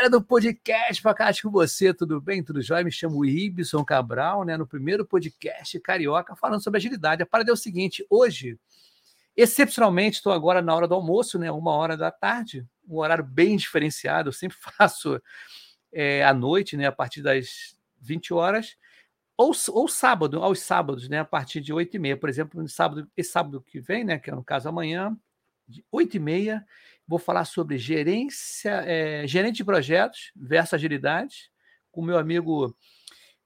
Galera do podcast Facate com você, tudo bem? Tudo jóia? Me chamo Ibson Cabral, né? No primeiro podcast carioca falando sobre agilidade. A parada é o seguinte: hoje, excepcionalmente, estou agora na hora do almoço, né? Uma hora da tarde, um horário bem diferenciado. Eu sempre faço é, à noite, né? A partir das 20 horas. Ou, ou sábado, aos sábados, né? A partir de 8 e meia. Por exemplo, no sábado, esse sábado que vem, né? Que é no caso amanhã, de 8 e meia Vou falar sobre gerência, é, gerente de projetos versus agilidade, com meu amigo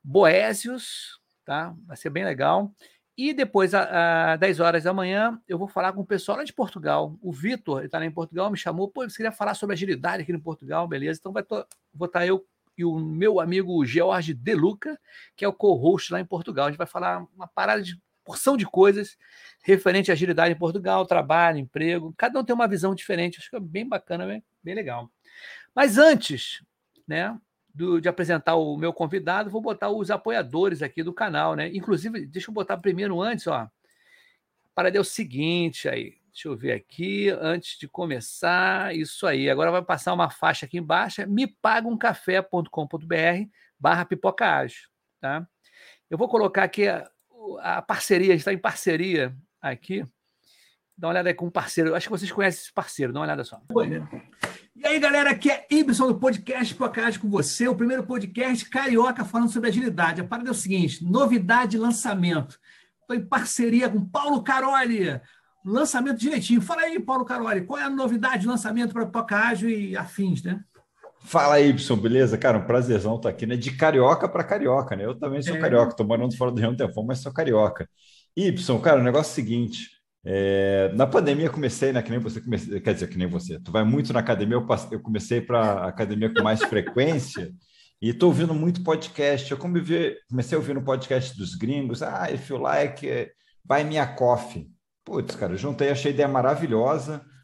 Boésios, tá? Vai ser bem legal. E depois, às 10 horas da manhã, eu vou falar com o pessoal lá de Portugal. O Vitor, ele está lá em Portugal, me chamou, pô, você queria falar sobre agilidade aqui no Portugal, beleza? Então vai tô, vou estar tá eu e o meu amigo George Deluca, que é o co-host lá em Portugal. A gente vai falar uma parada de porção de coisas referente à agilidade em Portugal, trabalho, emprego. Cada um tem uma visão diferente, acho que é bem bacana, bem, bem legal. Mas antes, né, do, de apresentar o meu convidado, vou botar os apoiadores aqui do canal, né? Inclusive, deixa eu botar primeiro antes, ó. Para é o seguinte aí. Deixa eu ver aqui, antes de começar, isso aí. Agora vai passar uma faixa aqui embaixo, me paga um café.com.br barra pipoca tá? Eu vou colocar aqui a parceria, está em parceria aqui. Dá uma olhada aí com um parceiro. Acho que vocês conhecem esse parceiro, dá uma olhada só. E aí, galera, aqui é Ibson do podcast Podcast com você, o primeiro podcast carioca falando sobre agilidade. A parada é o seguinte: novidade lançamento. Estou em parceria com Paulo Caroli. Lançamento direitinho. Fala aí, Paulo Caroli, qual é a novidade de lançamento para Pocágio e afins, né? Fala aí, Y, beleza? Cara, um prazerzão estar aqui, né? De carioca para carioca, né? Eu também sou é. carioca, estou morando fora do Rio um tempo, mas sou carioca. Y, cara, o negócio é o seguinte: é, na pandemia comecei, né? Que nem você comecei, quer dizer, que nem você. Tu vai muito na academia, eu, passei, eu comecei para academia com mais frequência e estou ouvindo muito podcast. Eu comecei, comecei a ouvir no podcast dos gringos. Ah, if you like, buy me a coffee. Putz, cara, eu juntei, achei a ideia maravilhosa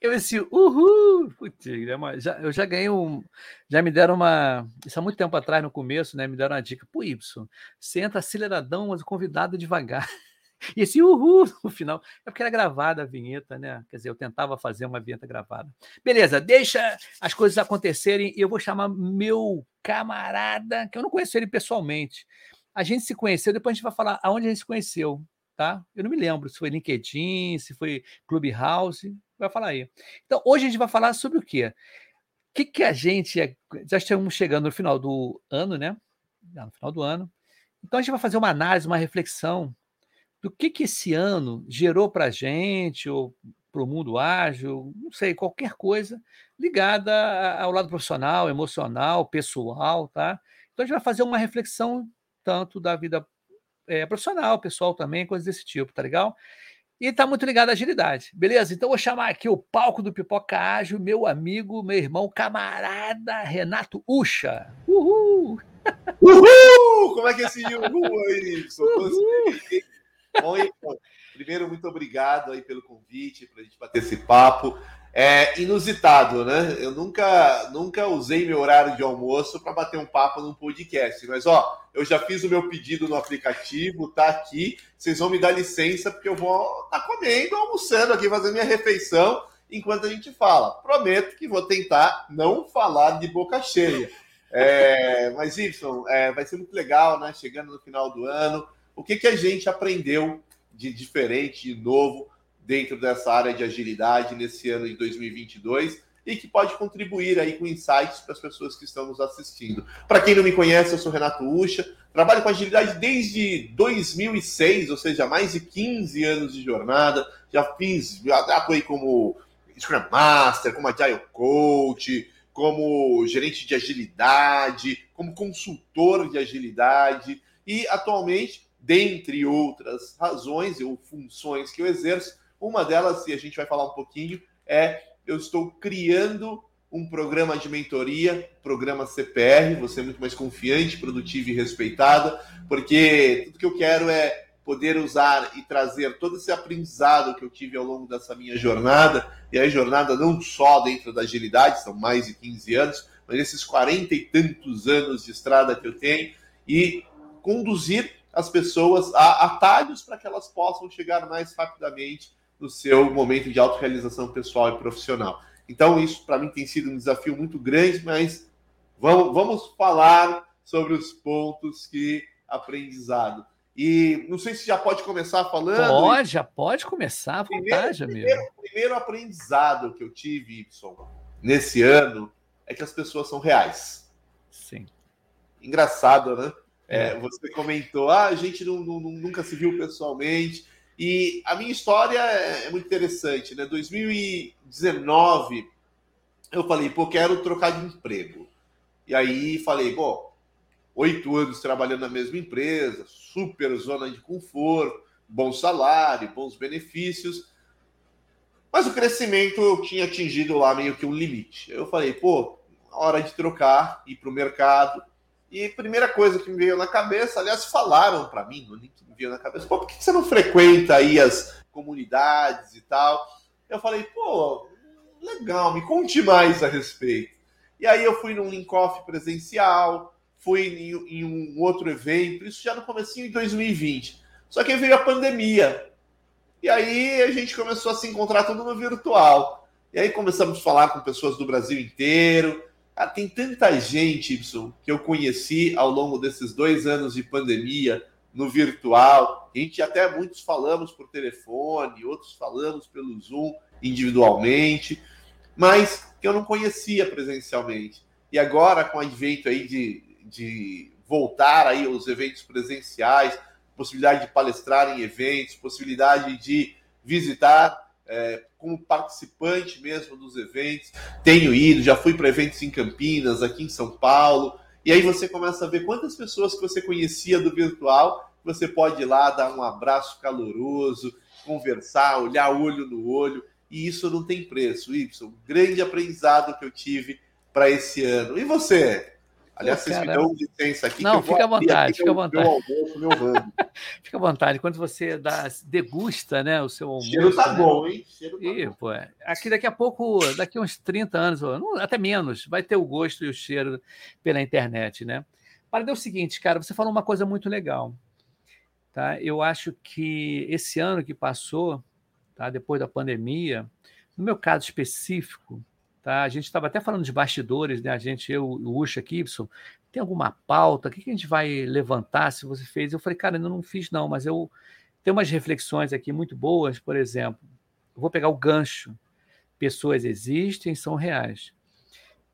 Eu esse uhul, putz, é já, eu já ganhei um, já me deram uma, isso há muito tempo atrás no começo, né, me deram uma dica, pô, Y, você entra aceleradão, mas o convidado devagar. E esse uhul no final, é porque era gravada a vinheta, né? Quer dizer, eu tentava fazer uma vinheta gravada. Beleza, deixa as coisas acontecerem e eu vou chamar meu camarada, que eu não conheço ele pessoalmente. A gente se conheceu, depois a gente vai falar aonde a gente se conheceu tá? Eu não me lembro se foi LinkedIn, se foi Clubhouse, vai falar aí. Então, hoje a gente vai falar sobre o quê? O que, que a gente. É, já estamos chegando no final do ano, né? No final do ano. Então, a gente vai fazer uma análise, uma reflexão do que, que esse ano gerou para a gente, ou para o mundo ágil, não sei, qualquer coisa ligada ao lado profissional, emocional, pessoal, tá? Então, a gente vai fazer uma reflexão tanto da vida é, profissional, pessoal também, coisas desse tipo, tá legal? E tá muito ligado à agilidade, beleza? Então vou chamar aqui o palco do Pipoca Ágil, meu amigo, meu irmão, camarada Renato Ucha. Uhul! Uhul! Como é que é esse uhul aí? Uhul! Bom, então, primeiro, muito obrigado aí pelo convite, para a gente bater esse papo. É inusitado, né? Eu nunca, nunca usei meu horário de almoço para bater um papo num podcast, mas ó, eu já fiz o meu pedido no aplicativo, tá aqui. Vocês vão me dar licença porque eu vou estar tá comendo, almoçando aqui, fazendo minha refeição enquanto a gente fala. Prometo que vou tentar não falar de boca cheia. É, mas, Y, é, vai ser muito legal, né? Chegando no final do ano. O que, que a gente aprendeu de diferente, de novo, dentro dessa área de agilidade nesse ano de 2022 e que pode contribuir aí com insights para as pessoas que estão nos assistindo. Para quem não me conhece, eu sou Renato Ucha, trabalho com agilidade desde 2006, ou seja, mais de 15 anos de jornada. Já fiz, já atuei como Scrum Master, como Agile Coach, como gerente de agilidade, como consultor de agilidade e atualmente, dentre outras razões ou funções que eu exerço, uma delas, e a gente vai falar um pouquinho, é eu estou criando um programa de mentoria, programa CPR, você é muito mais confiante, produtiva e respeitada, porque tudo que eu quero é poder usar e trazer todo esse aprendizado que eu tive ao longo dessa minha jornada, e a jornada não só dentro da agilidade, são mais de 15 anos, mas esses 40 e tantos anos de estrada que eu tenho, e conduzir as pessoas a atalhos para que elas possam chegar mais rapidamente no seu momento de autorrealização pessoal e profissional. Então, isso para mim tem sido um desafio muito grande, mas vamos, vamos falar sobre os pontos que aprendizado. E não sei se já pode começar falando. Pode, já pode começar à vontade, primeiro, amigo. O primeiro aprendizado que eu tive, Y, nesse ano, é que as pessoas são reais. Sim. Engraçado, né? É. É, você comentou, ah, a gente não, não, nunca se viu pessoalmente. E a minha história é, é muito interessante, né? 2019, eu falei, pô, quero trocar de emprego. E aí falei, bom, oito anos trabalhando na mesma empresa, super zona de conforto, bom salário, bons benefícios. Mas o crescimento tinha atingido lá meio que um limite. Eu falei, pô, hora de trocar, ir para o mercado. E primeira coisa que me veio na cabeça, aliás, falaram para mim, no link que me veio na cabeça, pô, por que você não frequenta aí as comunidades e tal? Eu falei, pô, legal, me conte mais a respeito. E aí eu fui num link-off presencial, fui em, em, um outro evento, isso já no comecinho de 2020. Só que veio a pandemia. E aí a gente começou a se encontrar tudo no virtual. E aí começamos a falar com pessoas do Brasil inteiro. Ah, tem tanta gente, Y, que eu conheci ao longo desses dois anos de pandemia no virtual. A gente até muitos falamos por telefone, outros falamos pelo Zoom individualmente, mas que eu não conhecia presencialmente. E agora, com o advento aí de de voltar aí aos eventos presenciais, possibilidade de palestrar em eventos, possibilidade de visitar é, como participante mesmo dos eventos. Tenho ido, já fui para eventos em Campinas, aqui em São Paulo, e aí você começa a ver quantas pessoas que você conhecia do virtual, você pode ir lá dar um abraço caloroso, conversar, olhar olho no olho, e isso não tem preço, Y. Grande aprendizado que eu tive para esse ano. E você? Aliás, vocês me dão licença aqui. Não, fica à vontade, fica à vontade. Almoço, meu fica à vontade. Quando você dá, degusta né, o seu almoço. Cheiro tá né? bom, hein? Cheiro tá e, bom. Pô, aqui daqui a pouco, daqui uns 30 anos, até menos, vai ter o gosto e o cheiro pela internet, né? Para o seguinte, cara, você falou uma coisa muito legal. Tá? Eu acho que esse ano que passou, tá, depois da pandemia, no meu caso específico, Tá? A gente estava até falando de bastidores, né? A gente, eu, o Ucha aqui, tem alguma pauta? O que, que a gente vai levantar se você fez? Eu falei, cara, eu não fiz, não, mas eu tenho umas reflexões aqui muito boas, por exemplo. Eu vou pegar o gancho. Pessoas existem, são reais.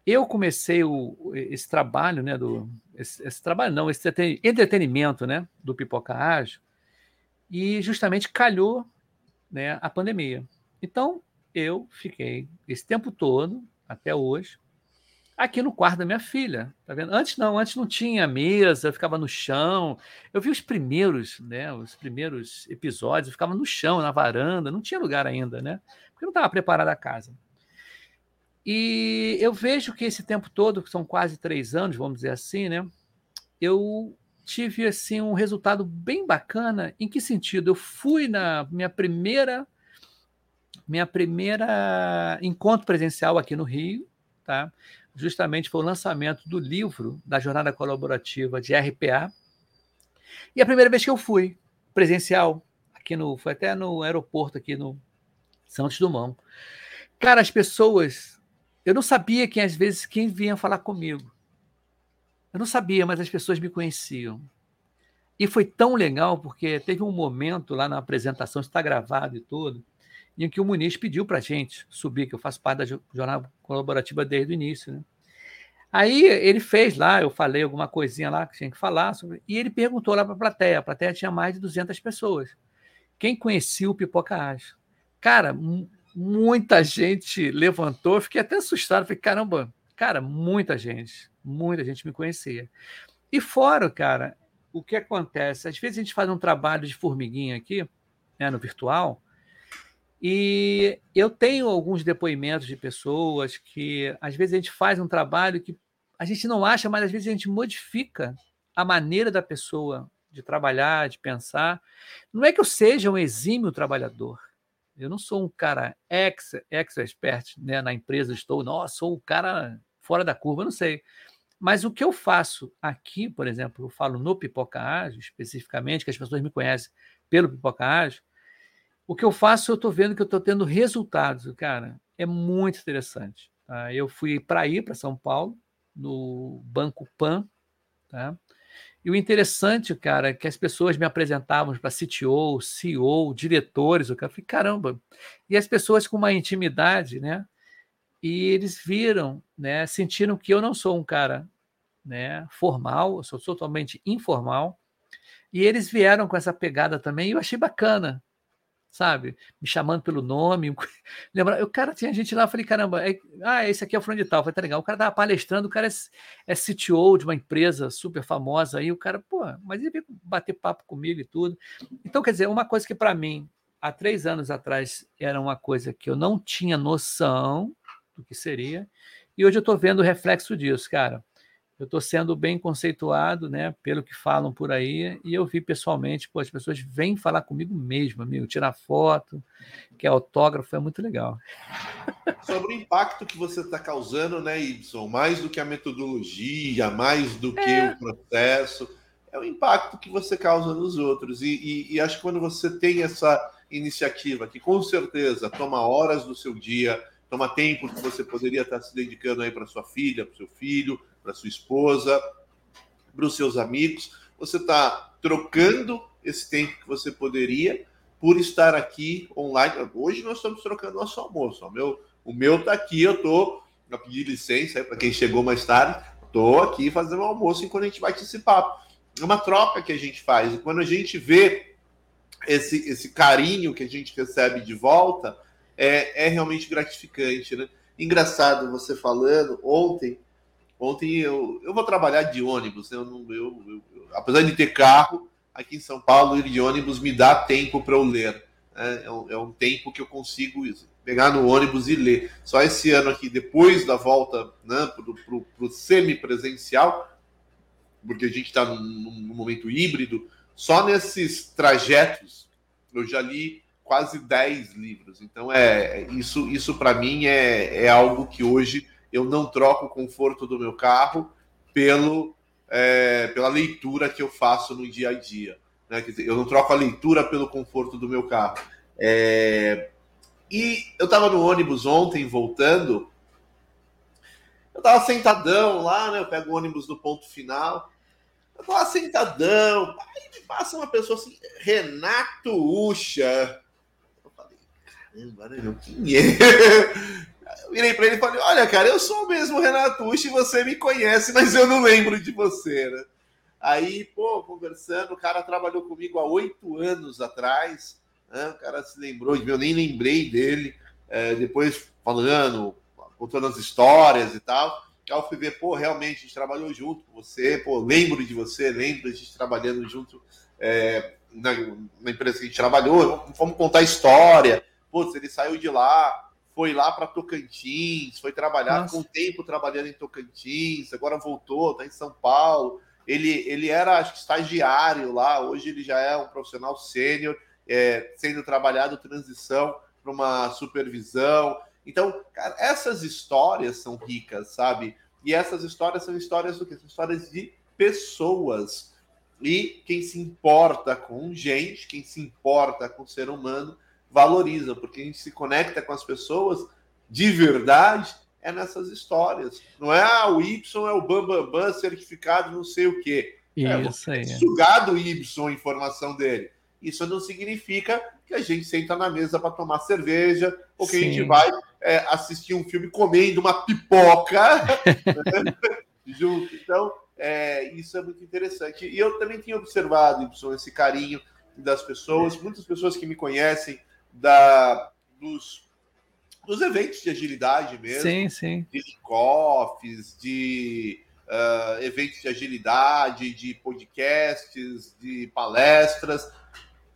Eu comecei o, esse trabalho, né? Do, esse, esse trabalho, não, esse entretenimento, né? Do Pipoca Ágil, e justamente calhou né, a pandemia. Então, eu fiquei esse tempo todo, até hoje, aqui no quarto da minha filha. Tá vendo? Antes não, antes não tinha mesa, eu ficava no chão. Eu vi os primeiros, né? Os primeiros episódios, eu ficava no chão, na varanda, não tinha lugar ainda, né? Porque não estava preparada a casa. E eu vejo que esse tempo todo, que são quase três anos, vamos dizer assim, né? Eu tive assim um resultado bem bacana. Em que sentido? Eu fui na minha primeira minha primeira encontro presencial aqui no Rio, tá? Justamente foi o lançamento do livro da jornada colaborativa de RPA. E a primeira vez que eu fui presencial aqui no, foi até no aeroporto aqui no Santos Dumont. Cara, as pessoas, eu não sabia quem às vezes quem vinha falar comigo. Eu não sabia, mas as pessoas me conheciam. E foi tão legal porque teve um momento lá na apresentação, está gravado e tudo, em que o Muniz pediu para a gente subir, que eu faço parte da jornada colaborativa desde o início. Né? Aí ele fez lá, eu falei alguma coisinha lá que tinha que falar, sobre, e ele perguntou lá para a plateia. A plateia tinha mais de 200 pessoas. Quem conhecia o Pipoca Ágil? Cara, muita gente levantou, fiquei até assustado, falei, caramba, cara, muita gente, muita gente me conhecia. E fora, cara, o que acontece? Às vezes a gente faz um trabalho de formiguinha aqui, né, no virtual, e eu tenho alguns depoimentos de pessoas que às vezes a gente faz um trabalho que a gente não acha, mas às vezes a gente modifica a maneira da pessoa de trabalhar, de pensar. Não é que eu seja um exímio trabalhador, eu não sou um cara ex, ex expert né, na empresa, estou, nossa, sou um cara fora da curva, não sei. Mas o que eu faço aqui, por exemplo, eu falo no Pipoca Ágil, especificamente, que as pessoas me conhecem pelo Pipoca Ágil, o que eu faço, eu estou vendo que eu estou tendo resultados, cara. É muito interessante. Tá? Eu fui para ir para São Paulo, no Banco Pan, tá? E o interessante, cara, é que as pessoas me apresentavam para CTO, CEO, diretores, o cara, eu falei, caramba. E as pessoas com uma intimidade, né? E eles viram, né, sentiram que eu não sou um cara, né, formal, eu sou totalmente informal. E eles vieram com essa pegada também, e eu achei bacana, sabe? Me chamando pelo nome. Lembra? O cara tinha gente lá, eu falei, caramba, é, ah, esse aqui é o fulano de tal. Foi tá legal. O cara tava palestrando, o cara é, é CTO de uma empresa super famosa aí, o cara, pô, mas ele veio bater papo comigo e tudo. Então, quer dizer, uma coisa que para mim, há três anos atrás, era uma coisa que eu não tinha noção do que seria, e hoje eu estou vendo o reflexo disso, cara eu estou sendo bem conceituado, né, pelo que falam por aí, e eu vi pessoalmente, pô, as pessoas vêm falar comigo mesmo, amigo, tirar foto, que é autógrafo, é muito legal. Sobre o impacto que você está causando, né, Ibson, mais do que a metodologia, mais do que é. o processo, é o impacto que você causa nos outros, e, e, e acho que quando você tem essa iniciativa, que com certeza toma horas do seu dia, toma tempo que você poderia estar se dedicando aí para sua filha, para seu filho, para sua esposa, para os seus amigos. Você está trocando esse tempo que você poderia por estar aqui online. Hoje nós estamos trocando nosso almoço. O meu, o meu está aqui, eu estou a pedir licença para quem chegou mais tarde. Estou aqui fazendo o almoço enquanto a gente bate esse papo. É uma troca que a gente faz. E quando a gente vê esse, esse carinho que a gente recebe de volta, é, é realmente gratificante. Né? Engraçado você falando, ontem Ontem eu, eu vou trabalhar de ônibus, né? eu, não, eu, eu, apesar de ter carro, aqui em São Paulo, ir de ônibus me dá tempo para eu ler. Né? É, um, é, um, tempo que eu consigo pegar no ônibus e ler. Só esse ano aqui, depois da volta né, para o semipresencial, porque a gente está num, num momento híbrido, só nesses trajetos eu já li quase 10 livros. Então, é isso, isso para mim é, é algo que hoje eu não troco o conforto do meu carro pelo, é, pela leitura que eu faço no dia a dia. Né? Quer dizer, eu não troco a leitura pelo conforto do meu carro. É... E eu estava no ônibus ontem, voltando. Eu estava sentadão lá, né? Eu pego o ônibus no ponto final. Eu estava sentadão. Aí me passa uma pessoa assim, Renato Ucha. Eu falei, caramba, né? Quem é? Eu virei para ele e falei: Olha, cara, eu sou o mesmo Renato Uchi, você me conhece, mas eu não lembro de você, né? Aí, pô, conversando, o cara trabalhou comigo há oito anos atrás, né? o cara se lembrou de mim, eu nem lembrei dele, é, depois falando, contando as histórias e tal. Eu fui ver, pô, realmente, a gente trabalhou junto com você, pô, lembro de você, lembro de a gente trabalhando junto é, na, na, empresa que a gente trabalhou, fomos contar história, pô, ele saiu de lá, foi lá para Tocantins, foi trabalhar com tempo trabalhando em Tocantins, agora voltou, está em São Paulo. Ele, ele era, acho que, estagiário lá, hoje ele já é um profissional sênior, é, sendo trabalhado transição para uma supervisão. Então, cara, essas histórias são ricas, sabe? E essas histórias são histórias do quê? São histórias de pessoas. E quem se importa com gente, quem se importa com o ser humano, valoriza, porque a gente se conecta com as pessoas de verdade é nessas histórias. Não é ah, o Y é o Bambambam Bam, Bam, certificado não sei o quê. É, Isso é, aí. Sugado Y a informação dele. Isso não significa que a gente senta na mesa para tomar cerveja ou que Sim. a gente vai é, assistir um filme comendo uma pipoca junto. Então, é, isso é muito interessante. E eu também tenho observado, Y, esse carinho das pessoas, muitas pessoas que me conhecem da, dos, dos eventos de agilidade mesmo. Sim, sim. De kickoffs, de uh, eventos de agilidade, de podcasts, de palestras.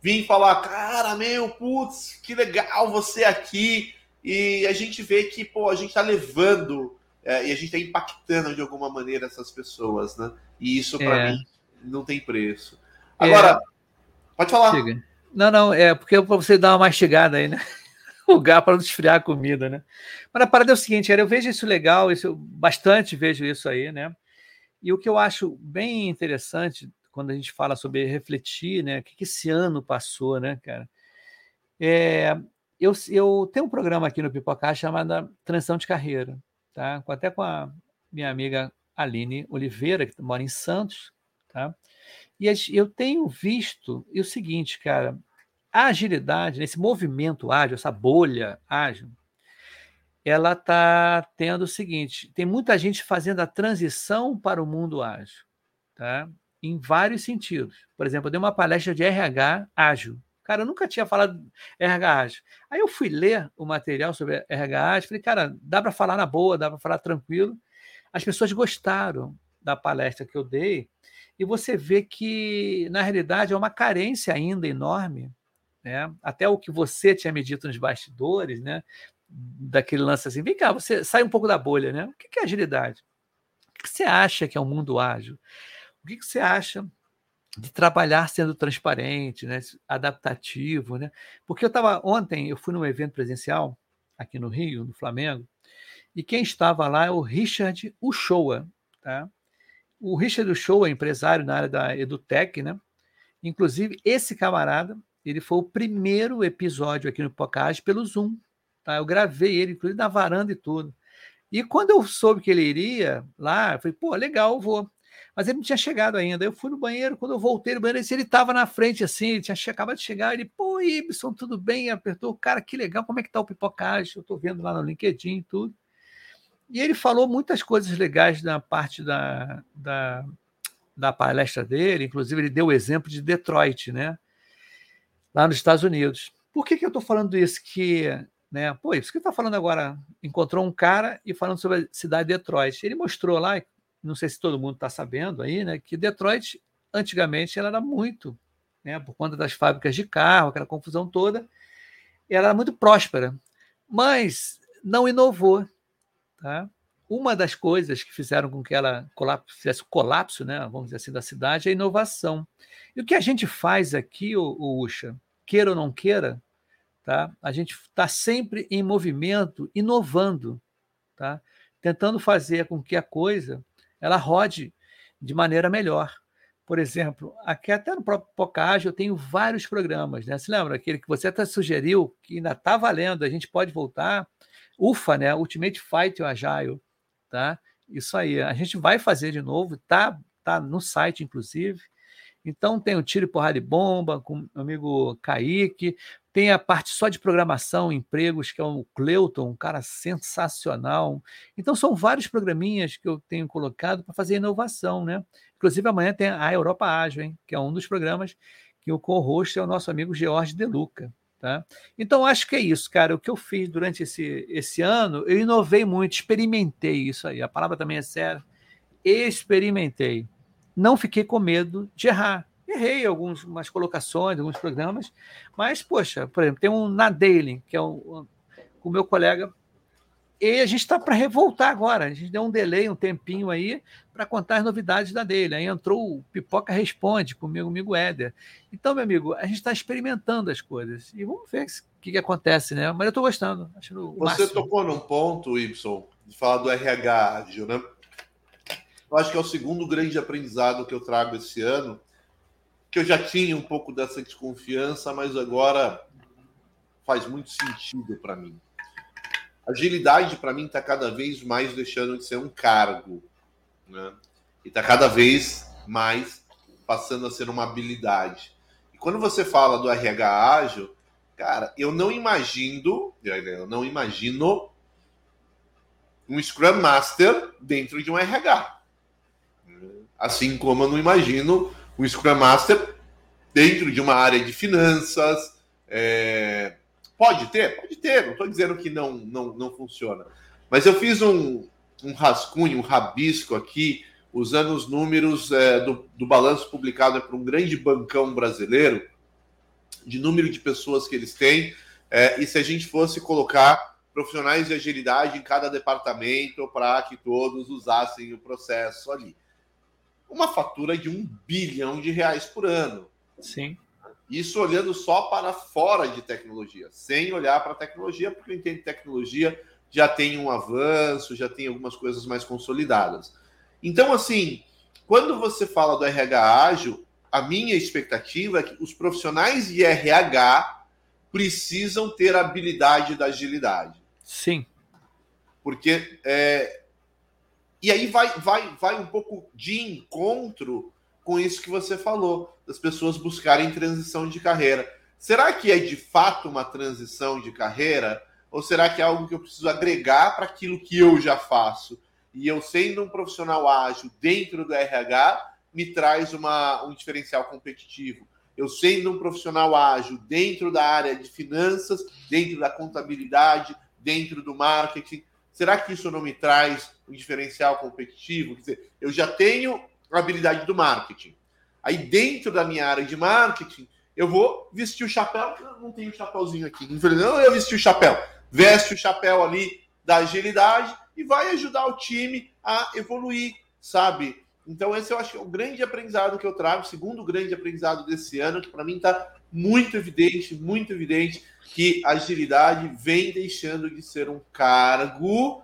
Vim falar, cara, meu, putz, que legal você aqui. E a gente vê que, pô, a gente tá levando é, e a gente tá impactando de alguma maneira essas pessoas, né? E isso, para é. mim, não tem preço. É. Agora, pode falar. Chega. Não, não, é porque para você dar uma mastigada aí, né? Lugar para não esfriar a comida, né? Mas a parada é o seguinte, eu vejo isso legal, isso, eu bastante vejo isso aí, né? E o que eu acho bem interessante quando a gente fala sobre refletir, né? O que, que esse ano passou, né, cara? É, eu, eu tenho um programa aqui no Pipocá chamado Transição de Carreira, tá? Até com a minha amiga Aline Oliveira, que mora em Santos, tá? E eu tenho visto o seguinte, cara, a agilidade, esse movimento ágil, essa bolha ágil, ela está tendo o seguinte: tem muita gente fazendo a transição para o mundo ágil, tá? em vários sentidos. Por exemplo, eu dei uma palestra de RH ágil. Cara, eu nunca tinha falado RH ágil. Aí eu fui ler o material sobre RH ágil, falei, cara, dá para falar na boa, dá para falar tranquilo. As pessoas gostaram da palestra que eu dei, e você vê que, na realidade, é uma carência ainda enorme, né? até o que você tinha me dito nos bastidores, né? daquele lance assim, vem cá, você sai um pouco da bolha, né? O que é agilidade? O que você acha que é um mundo ágil? O que você acha de trabalhar sendo transparente, né? adaptativo, né? Porque eu estava ontem, eu fui num evento presencial aqui no Rio, no Flamengo, e quem estava lá é o Richard Uchoa, tá? O Richard Show é empresário na área da EduTech, né? Inclusive, esse camarada, ele foi o primeiro episódio aqui no podcast pelo Zoom. Tá? Eu gravei ele, inclusive, na varanda e tudo. E quando eu soube que ele iria lá, eu falei, pô, legal, eu vou. Mas ele não tinha chegado ainda. Eu fui no banheiro, quando eu voltei no banheiro, ele estava na frente assim, ele tinha acabado de chegar, ele, pô, Ibson, tudo bem? Apertou, cara, que legal, como é que tá o pipocagem? Eu estou vendo lá no LinkedIn e tudo. E ele falou muitas coisas legais na parte da, da, da palestra dele, inclusive ele deu o exemplo de Detroit, né? lá nos Estados Unidos. Por que, que eu estou falando isso? Que, né, pô, isso que está falando agora, encontrou um cara e falando sobre a cidade de Detroit. Ele mostrou lá, não sei se todo mundo está sabendo aí, né, que Detroit, antigamente, ela era muito, né, por conta das fábricas de carro, aquela confusão toda, ela era muito próspera, mas não inovou. Tá? Uma das coisas que fizeram com que ela colapso, fizesse o colapso, né, vamos dizer assim, da cidade é a inovação. E o que a gente faz aqui, o, o Ucha, queira ou não queira, tá? a gente está sempre em movimento, inovando, tá? tentando fazer com que a coisa ela rode de maneira melhor. Por exemplo, aqui até no próprio Pocage eu tenho vários programas, né? Você lembra aquele que você até sugeriu, que ainda está valendo, a gente pode voltar, UFA, né? Ultimate Fight Agile, tá? Isso aí, a gente vai fazer de novo, tá, tá no site, inclusive. Então tem o tiro porrada e bomba com o amigo Kaique, tem a parte só de programação, empregos, que é o Cleuton, um cara sensacional. Então são vários programinhas que eu tenho colocado para fazer inovação, né? Inclusive amanhã tem a Europa Ágil, hein? que é um dos programas que o co-host é o nosso amigo George Deluca. Tá? Então, acho que é isso, cara. O que eu fiz durante esse, esse ano, eu inovei muito, experimentei isso aí. A palavra também é séria. Experimentei. Não fiquei com medo de errar. Errei algumas colocações, alguns programas, mas, poxa, por exemplo, tem um na Daily, que é o, o meu colega E a gente está para revoltar agora. A gente deu um delay, um tempinho aí, para contar as novidades da dele. Aí entrou o Pipoca Responde com o meu amigo Éder. Então, meu amigo, a gente está experimentando as coisas. E vamos ver o que, que acontece, né? Mas eu estou gostando. Você máximo. tocou num ponto, Y, de falar do RH ágil, né? Eu acho que é o segundo grande aprendizado que eu trago esse ano, que eu já tinha um pouco dessa desconfiança, mas agora faz muito sentido para mim. Agilidade, para mim, está cada vez mais deixando de ser um cargo. Né? E está cada vez mais passando a ser uma habilidade. E quando você fala do RH ágil, cara, eu não imagino, eu não imagino um Scrum Master dentro de um RH. Assim como eu não imagino um Scrum Master dentro de uma área de finanças, é, Pode ter? Pode ter, não estou dizendo que não, não, não funciona. Mas eu fiz um, um rascunho, um rabisco aqui, usando os números é, do, do balanço publicado por um grande bancão brasileiro, de número de pessoas que eles têm, é, e se a gente fosse colocar profissionais de agilidade em cada departamento para que todos usassem o processo ali. Uma fatura de um bilhão de reais por ano. Sim. Isso olhando só para fora de tecnologia, sem olhar para a tecnologia, porque eu entendo que tecnologia já tem um avanço, já tem algumas coisas mais consolidadas. Então, assim, quando você fala do RH ágil, a minha expectativa é que os profissionais de RH precisam ter a habilidade da agilidade. Sim. Porque. É... E aí vai, vai, vai um pouco de encontro com isso que você falou, das pessoas buscarem transição de carreira. Será que é de fato uma transição de carreira? Ou será que é algo que eu preciso agregar para aquilo que eu já faço? E eu, sendo um profissional ágil dentro do RH, me traz uma, um diferencial competitivo. Eu, sendo um profissional ágil dentro da área de finanças, dentro da contabilidade, dentro do marketing, será que isso não me traz um diferencial competitivo? Quer dizer, eu já tenho a habilidade do marketing. Aí dentro da minha área de marketing, eu vou vestir o chapéu. Eu não tenho chapéuzinho aqui. Não, eu vesti o chapéu. Veste o chapéu ali da agilidade e vai ajudar o time a evoluir, sabe? Então, esse eu acho que é o grande aprendizado que eu trago, o segundo grande aprendizado desse ano, que para mim está muito evidente, muito evidente, que agilidade vem deixando de ser um cargo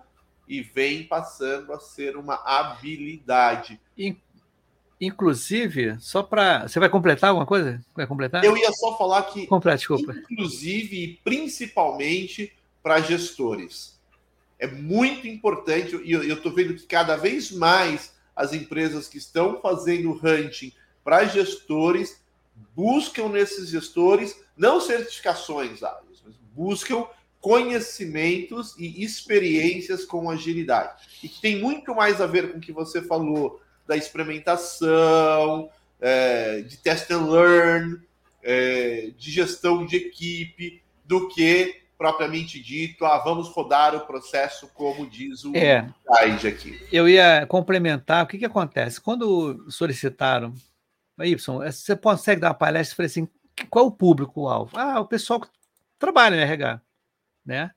e vem passando a ser uma habilidade. Inclusive, só para. Você vai completar alguma coisa? Vai completar? Eu ia só falar que. Complete, desculpa. Inclusive e principalmente para gestores. É muito importante, e eu estou vendo que cada vez mais as empresas que estão fazendo hunting para gestores buscam nesses gestores não certificações áreas, mas buscam conhecimentos e experiências com agilidade. E que tem muito mais a ver com o que você falou da experimentação, é, de test and learn, é, de gestão de equipe, do que propriamente dito, ah, vamos rodar o processo como diz o é, guide aqui. Eu ia complementar, o que, que acontece? Quando solicitaram, Y, você consegue dar uma palestra e falar assim, qual o público-alvo? Ah, o pessoal que trabalha no RH, né?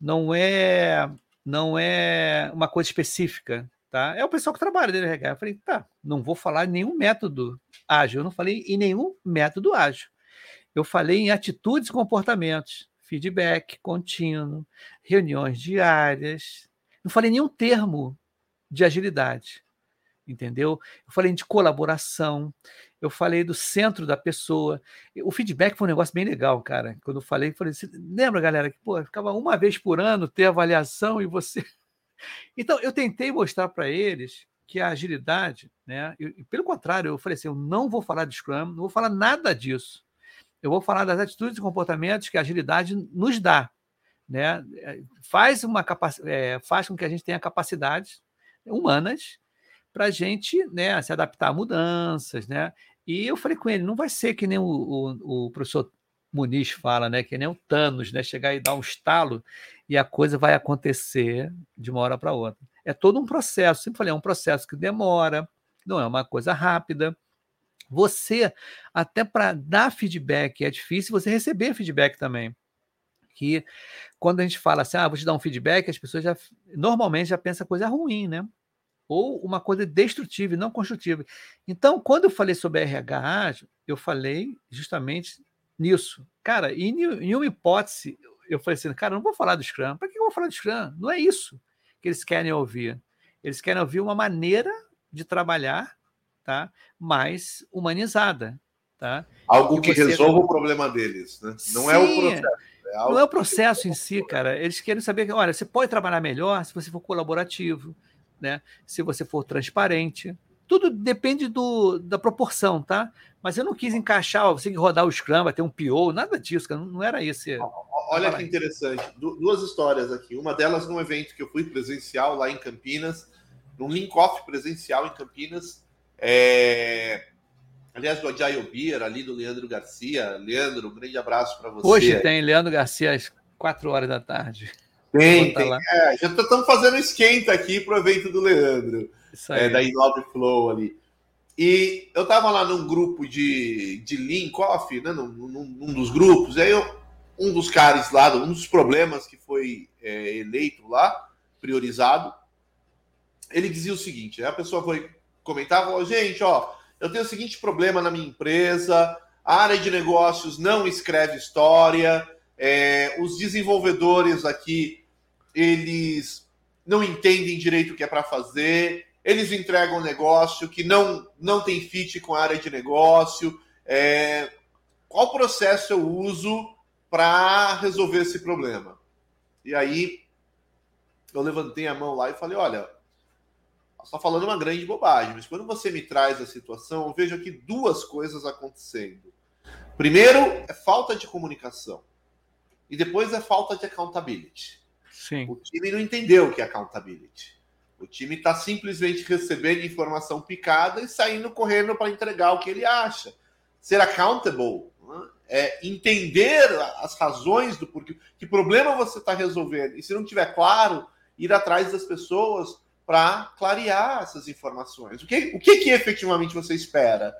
Não é, não é uma coisa específica, Tá? É o pessoal que trabalha do RH. Eu falei, tá, não vou falar em nenhum método ágil. Eu não falei em nenhum método ágil. Eu falei em atitudes e comportamentos, feedback contínuo, reuniões diárias. Não falei nenhum termo de agilidade. Entendeu? Eu falei de colaboração, eu falei do centro da pessoa. O feedback foi um negócio bem legal, cara. Quando eu falei, eu falei, lembra, galera, que pô, ficava uma vez por ano ter avaliação e você então, eu tentei mostrar para eles que a agilidade, né? Pelo contrário, eu falei assim: eu não vou falar de Scrum, não vou falar nada disso. Eu vou falar das atitudes e comportamentos que a agilidade nos dá. Né? É, faz, uma capac... É, faz com que a gente tenha capacidades humanas para a gente né, se adaptar a mudanças. Né? E eu falei com ele: não vai ser que nem o, o, o professor Muniz fala, né? Que nem o Thanos, né? Chegar e dar um estalo e a coisa vai acontecer de uma hora para outra. É todo um processo. Sempre falei, é um processo que demora, não é uma coisa rápida. Você, até para dar feedback, é difícil você receber feedback também. que quando a gente fala assim, ah, vou te dar um feedback, as pessoas já normalmente já pensam coisa ruim, né? Ou uma coisa destrutiva e não construtiva. Então, quando eu falei sobre RH, eu falei justamente nisso. Cara, em, em uma hipótese, eu falei assim, cara, não vou falar do Scrum. Para que eu vou falar do Scrum? Não é isso que eles querem ouvir. Eles querem ouvir uma maneira de trabalhar tá? mais humanizada. Tá? Algo que, você... resolva o problema deles. Né? Não Sim, é o processo. É não é o processo em si, cara. Eles querem saber que, olha, você pode trabalhar melhor se você for colaborativo, né? se você for transparente. Tudo depende do, da proporção, tá? Mas eu não quis encaixar, você tem que rodar o Scrum, vai ter um PO, nada disso, cara. não era isso. Olha que interessante. Duas histórias aqui. Uma delas num evento que eu fui presencial lá em Campinas, num link-off presencial em Campinas. É... Aliás, do Agile Beer, ali do Leandro Garcia. Leandro, um grande abraço para você. Hoje tem Leandro Garcia às 4 horas da tarde. Tem, tem. É, já estamos fazendo esquenta aqui para o evento do Leandro, é, da Inove Flow ali. E eu estava lá num grupo de, de Link Off, né, num, num, num, dos grupos, aí eu, um dos caras lá, um dos problemas que foi é, eleito lá, priorizado, ele dizia o seguinte: a pessoa foi comentar, falou, gente, ó, eu tenho o seguinte problema na minha empresa, a área de negócios não escreve história, é, os desenvolvedores aqui, eles não entendem direito o que é para fazer, eles entregam um negócio que não, não tem fit com a área de negócio. É, qual processo eu uso para resolver esse problema? E aí eu levantei a mão lá e falei: olha, você está falando uma grande bobagem, mas quando você me traz a situação, eu vejo aqui duas coisas acontecendo. Primeiro é falta de comunicação. E depois é falta de accountability. Sim. O time não entendeu o que é accountability. O time está simplesmente recebendo informação picada e saindo correndo para entregar o que ele acha. Ser accountable né? é entender as razões do porquê, que problema você está resolvendo. E se não tiver claro, ir atrás das pessoas para clarear essas informações. O que, o que, que efetivamente você espera?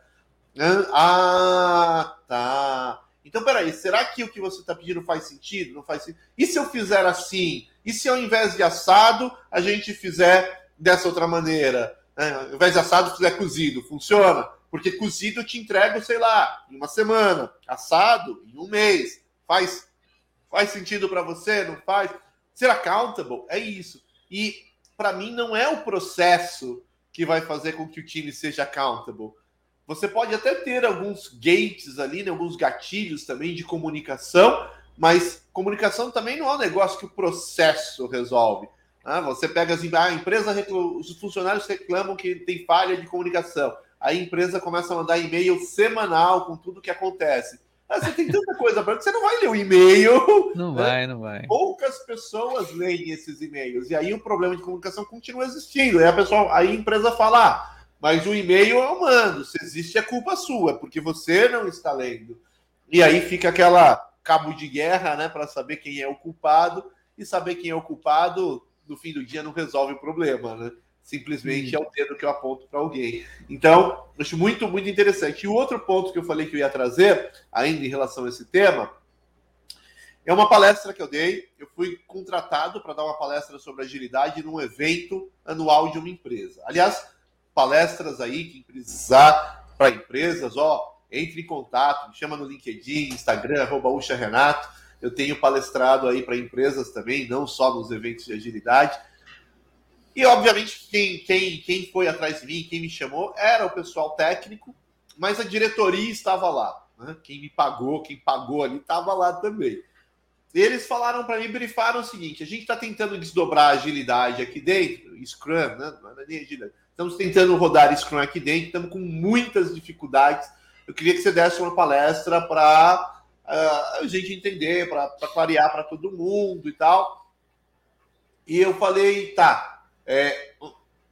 Ah, tá. Então, peraí, será que o que você está pedindo faz sentido? Não faz sentido? E se eu fizer assim? E se ao invés de assado, a gente fizer dessa outra maneira? É, ao invés de assado, fizer cozido, funciona? Porque cozido eu te entrego, sei lá, em uma semana. Assado, em um mês. Faz, faz sentido para você? Não faz? Ser accountable é isso. E para mim não é o processo que vai fazer com que o time seja accountable. Você pode até ter alguns gates ali, né, alguns gatilhos também de comunicação, mas comunicação também não é um negócio que o processo resolve. Ah, você pega assim, a empresa, os funcionários reclamam que tem falha de comunicação. Aí a empresa começa a mandar e-mail semanal com tudo que acontece. Ah, você tem tanta coisa para você não vai ler o e-mail. Não né? vai, não vai. Poucas pessoas leem esses e-mails. E aí o problema de comunicação continua existindo. Aí a pessoa, aí a empresa fala: ah, mas o e-mail eu mando. Se existe, é culpa sua, porque você não está lendo. E aí fica aquela cabo de guerra, né, para saber quem é o culpado. E saber quem é o culpado, no fim do dia, não resolve o problema, né? simplesmente é o dedo que eu aponto para alguém. Então, acho muito, muito interessante. E o outro ponto que eu falei que eu ia trazer, ainda em relação a esse tema, é uma palestra que eu dei. Eu fui contratado para dar uma palestra sobre agilidade num evento anual de uma empresa. Aliás, palestras aí que precisar para empresas, ó, entre em contato, me chama no LinkedIn, Instagram, arroba Ucha Renato. Eu tenho palestrado aí para empresas também, não só nos eventos de agilidade. E, obviamente, quem, quem, quem foi atrás de mim, quem me chamou, era o pessoal técnico, mas a diretoria estava lá. Né? Quem me pagou, quem pagou ali, estava lá também. E eles falaram para mim, brifaram o seguinte: a gente está tentando desdobrar a agilidade aqui dentro, Scrum, né? Não é nem agilidade. Estamos tentando rodar Scrum aqui dentro, estamos com muitas dificuldades. Eu queria que você desse uma palestra para uh, ah, a gente entender, para clarear para todo mundo e tal. E eu falei, tá, é,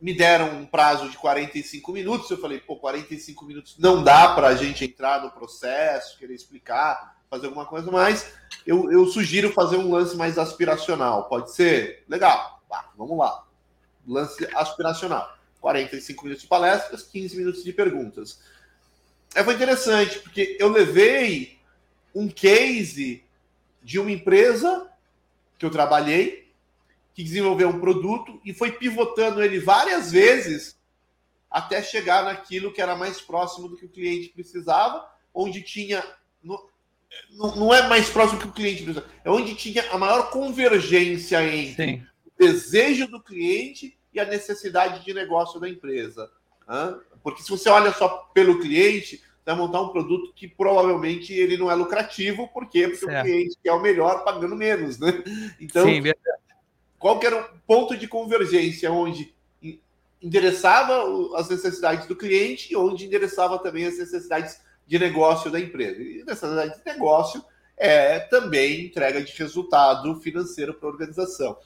me deram um prazo de 45 minutos. Eu falei, pô, 45 minutos não dá para a gente entrar no processo, querer explicar, fazer alguma coisa, mas eu, eu sugiro fazer um lance mais aspiracional. Pode ser? Legal, vamos lá. Lance aspiracional. 45 minutos de palestras, 15 minutos de perguntas. É, foi interessante, porque eu levei um case de uma empresa que eu trabalhei, que desenvolveu um produto e foi pivotando ele várias vezes até chegar naquilo que era mais próximo do que o cliente precisava, onde tinha. Não, não é mais próximo do que o cliente precisava, é onde tinha a maior convergência entre Sim. o desejo do cliente e a necessidade de negócio da empresa. Porque se você olha só pelo cliente, vai montar um produto que provavelmente ele não é lucrativo, por quê? Porque certo. o cliente quer o melhor pagando menos, né? Então, Sim, qual que era o ponto de convergência onde endereçava as necessidades do cliente e onde endereçava também as necessidades de negócio da empresa. E necessidade de negócio é também entrega de resultado financeiro para a organização.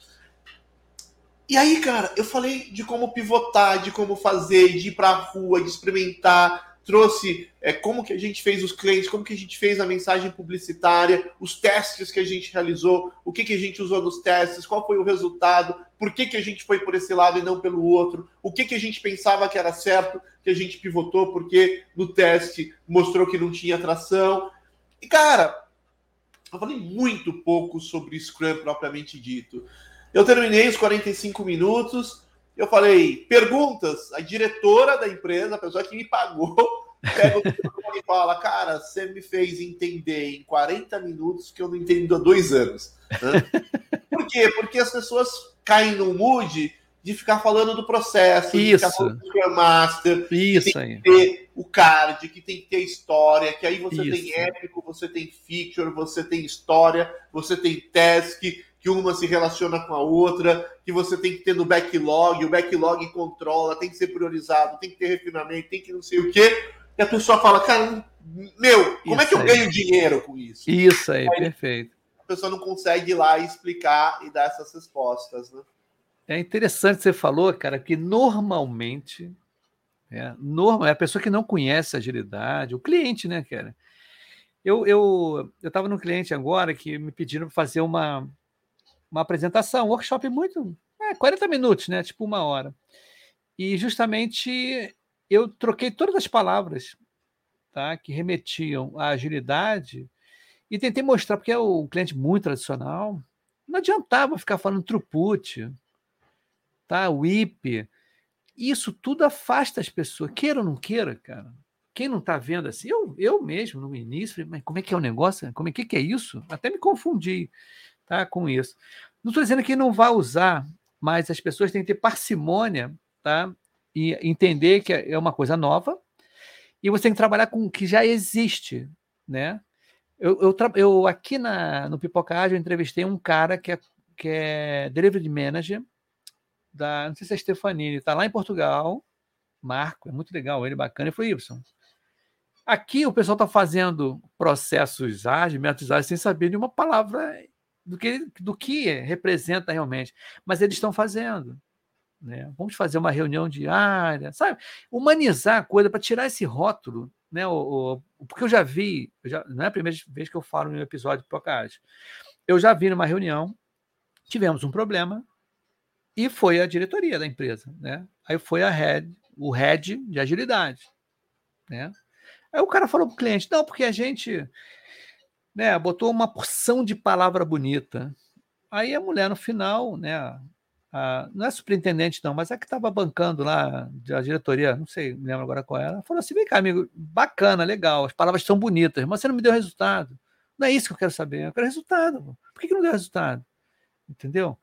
E aí, cara, eu falei de como pivotar, de como fazer, de ir para a rua, de experimentar, trouxe é, como que a gente fez os clientes, como que a gente fez a mensagem publicitária, os testes que a gente realizou, o que, que a gente usou nos testes, qual foi o resultado, por que, que a gente foi por esse lado e não pelo outro, o que, que a gente pensava que era certo, que a gente pivotou porque no teste mostrou que não tinha atração. E, cara, eu falei muito pouco sobre Scrum propriamente dito. Eu terminei os 45 minutos eu falei, perguntas. A diretora da empresa, a pessoa que me pagou, pega o e fala: Cara, você me fez entender em 40 minutos que eu não entendo há dois anos. Né? Por quê? Porque as pessoas caem no mood de ficar falando do processo, Isso. de ficar falando do Master, Isso que tem que ter o card, que tem que ter história, que aí você Isso. tem épico, você tem feature, você tem história, você tem task, que uma se relaciona com a outra, que você tem que ter no backlog, o backlog controla, tem que ser priorizado, tem que ter refinamento, tem que não sei o quê. E a pessoa fala, cara, meu, como isso é que eu aí. ganho dinheiro com isso? Isso aí, aí, perfeito. A pessoa não consegue ir lá e explicar e dar essas respostas, né? É interessante você falou, cara, que normalmente, é, normal, é a pessoa que não conhece agilidade, o cliente, né, cara? Eu eu eu estava no cliente agora que me pediram para fazer uma uma apresentação, um workshop muito. É, 40 minutos, né? Tipo uma hora. E justamente eu troquei todas as palavras tá, que remetiam à agilidade e tentei mostrar, porque é o cliente muito tradicional, não adiantava ficar falando throughput, tá, WIP. Isso tudo afasta as pessoas, queira ou não queira, cara. Quem não está vendo assim, eu, eu mesmo no início, falei, mas como é que é o negócio? Como é que, que é isso? Até me confundi tá, com isso. Não estou dizendo que não vai usar, mas as pessoas têm que ter parcimônia tá, e entender que é uma coisa nova e você tem que trabalhar com o que já existe. Né? Eu, eu, eu aqui na, no Pipocagem eu entrevistei um cara que é, que é delivery manager da, não sei se é Stefanini, está lá em Portugal, Marco, é muito legal, ele é bacana, e foi Y. Aqui o pessoal está fazendo processos ágeis, métodos ágeis, sem saber de uma palavra do que, do que representa realmente. Mas eles estão fazendo. Né? Vamos fazer uma reunião diária, sabe? Humanizar a coisa para tirar esse rótulo. Né? O, o, porque eu já vi, eu já, não é a primeira vez que eu falo no episódio de Podcast, eu já vi numa reunião, tivemos um problema e foi a diretoria da empresa. Né? Aí foi a head, o head de agilidade. Né? Aí o cara falou para o cliente: não, porque a gente né, botou uma porção de palavra bonita. Aí a mulher no final, né, a, não é superintendente não, mas é que estava bancando lá a diretoria, não sei, me lembro agora qual era, falou assim, vem cá, amigo, bacana, legal, as palavras são bonitas, mas você não me deu resultado. Não é isso que eu quero saber, eu quero resultado. Por que, que não deu resultado? Entendeu?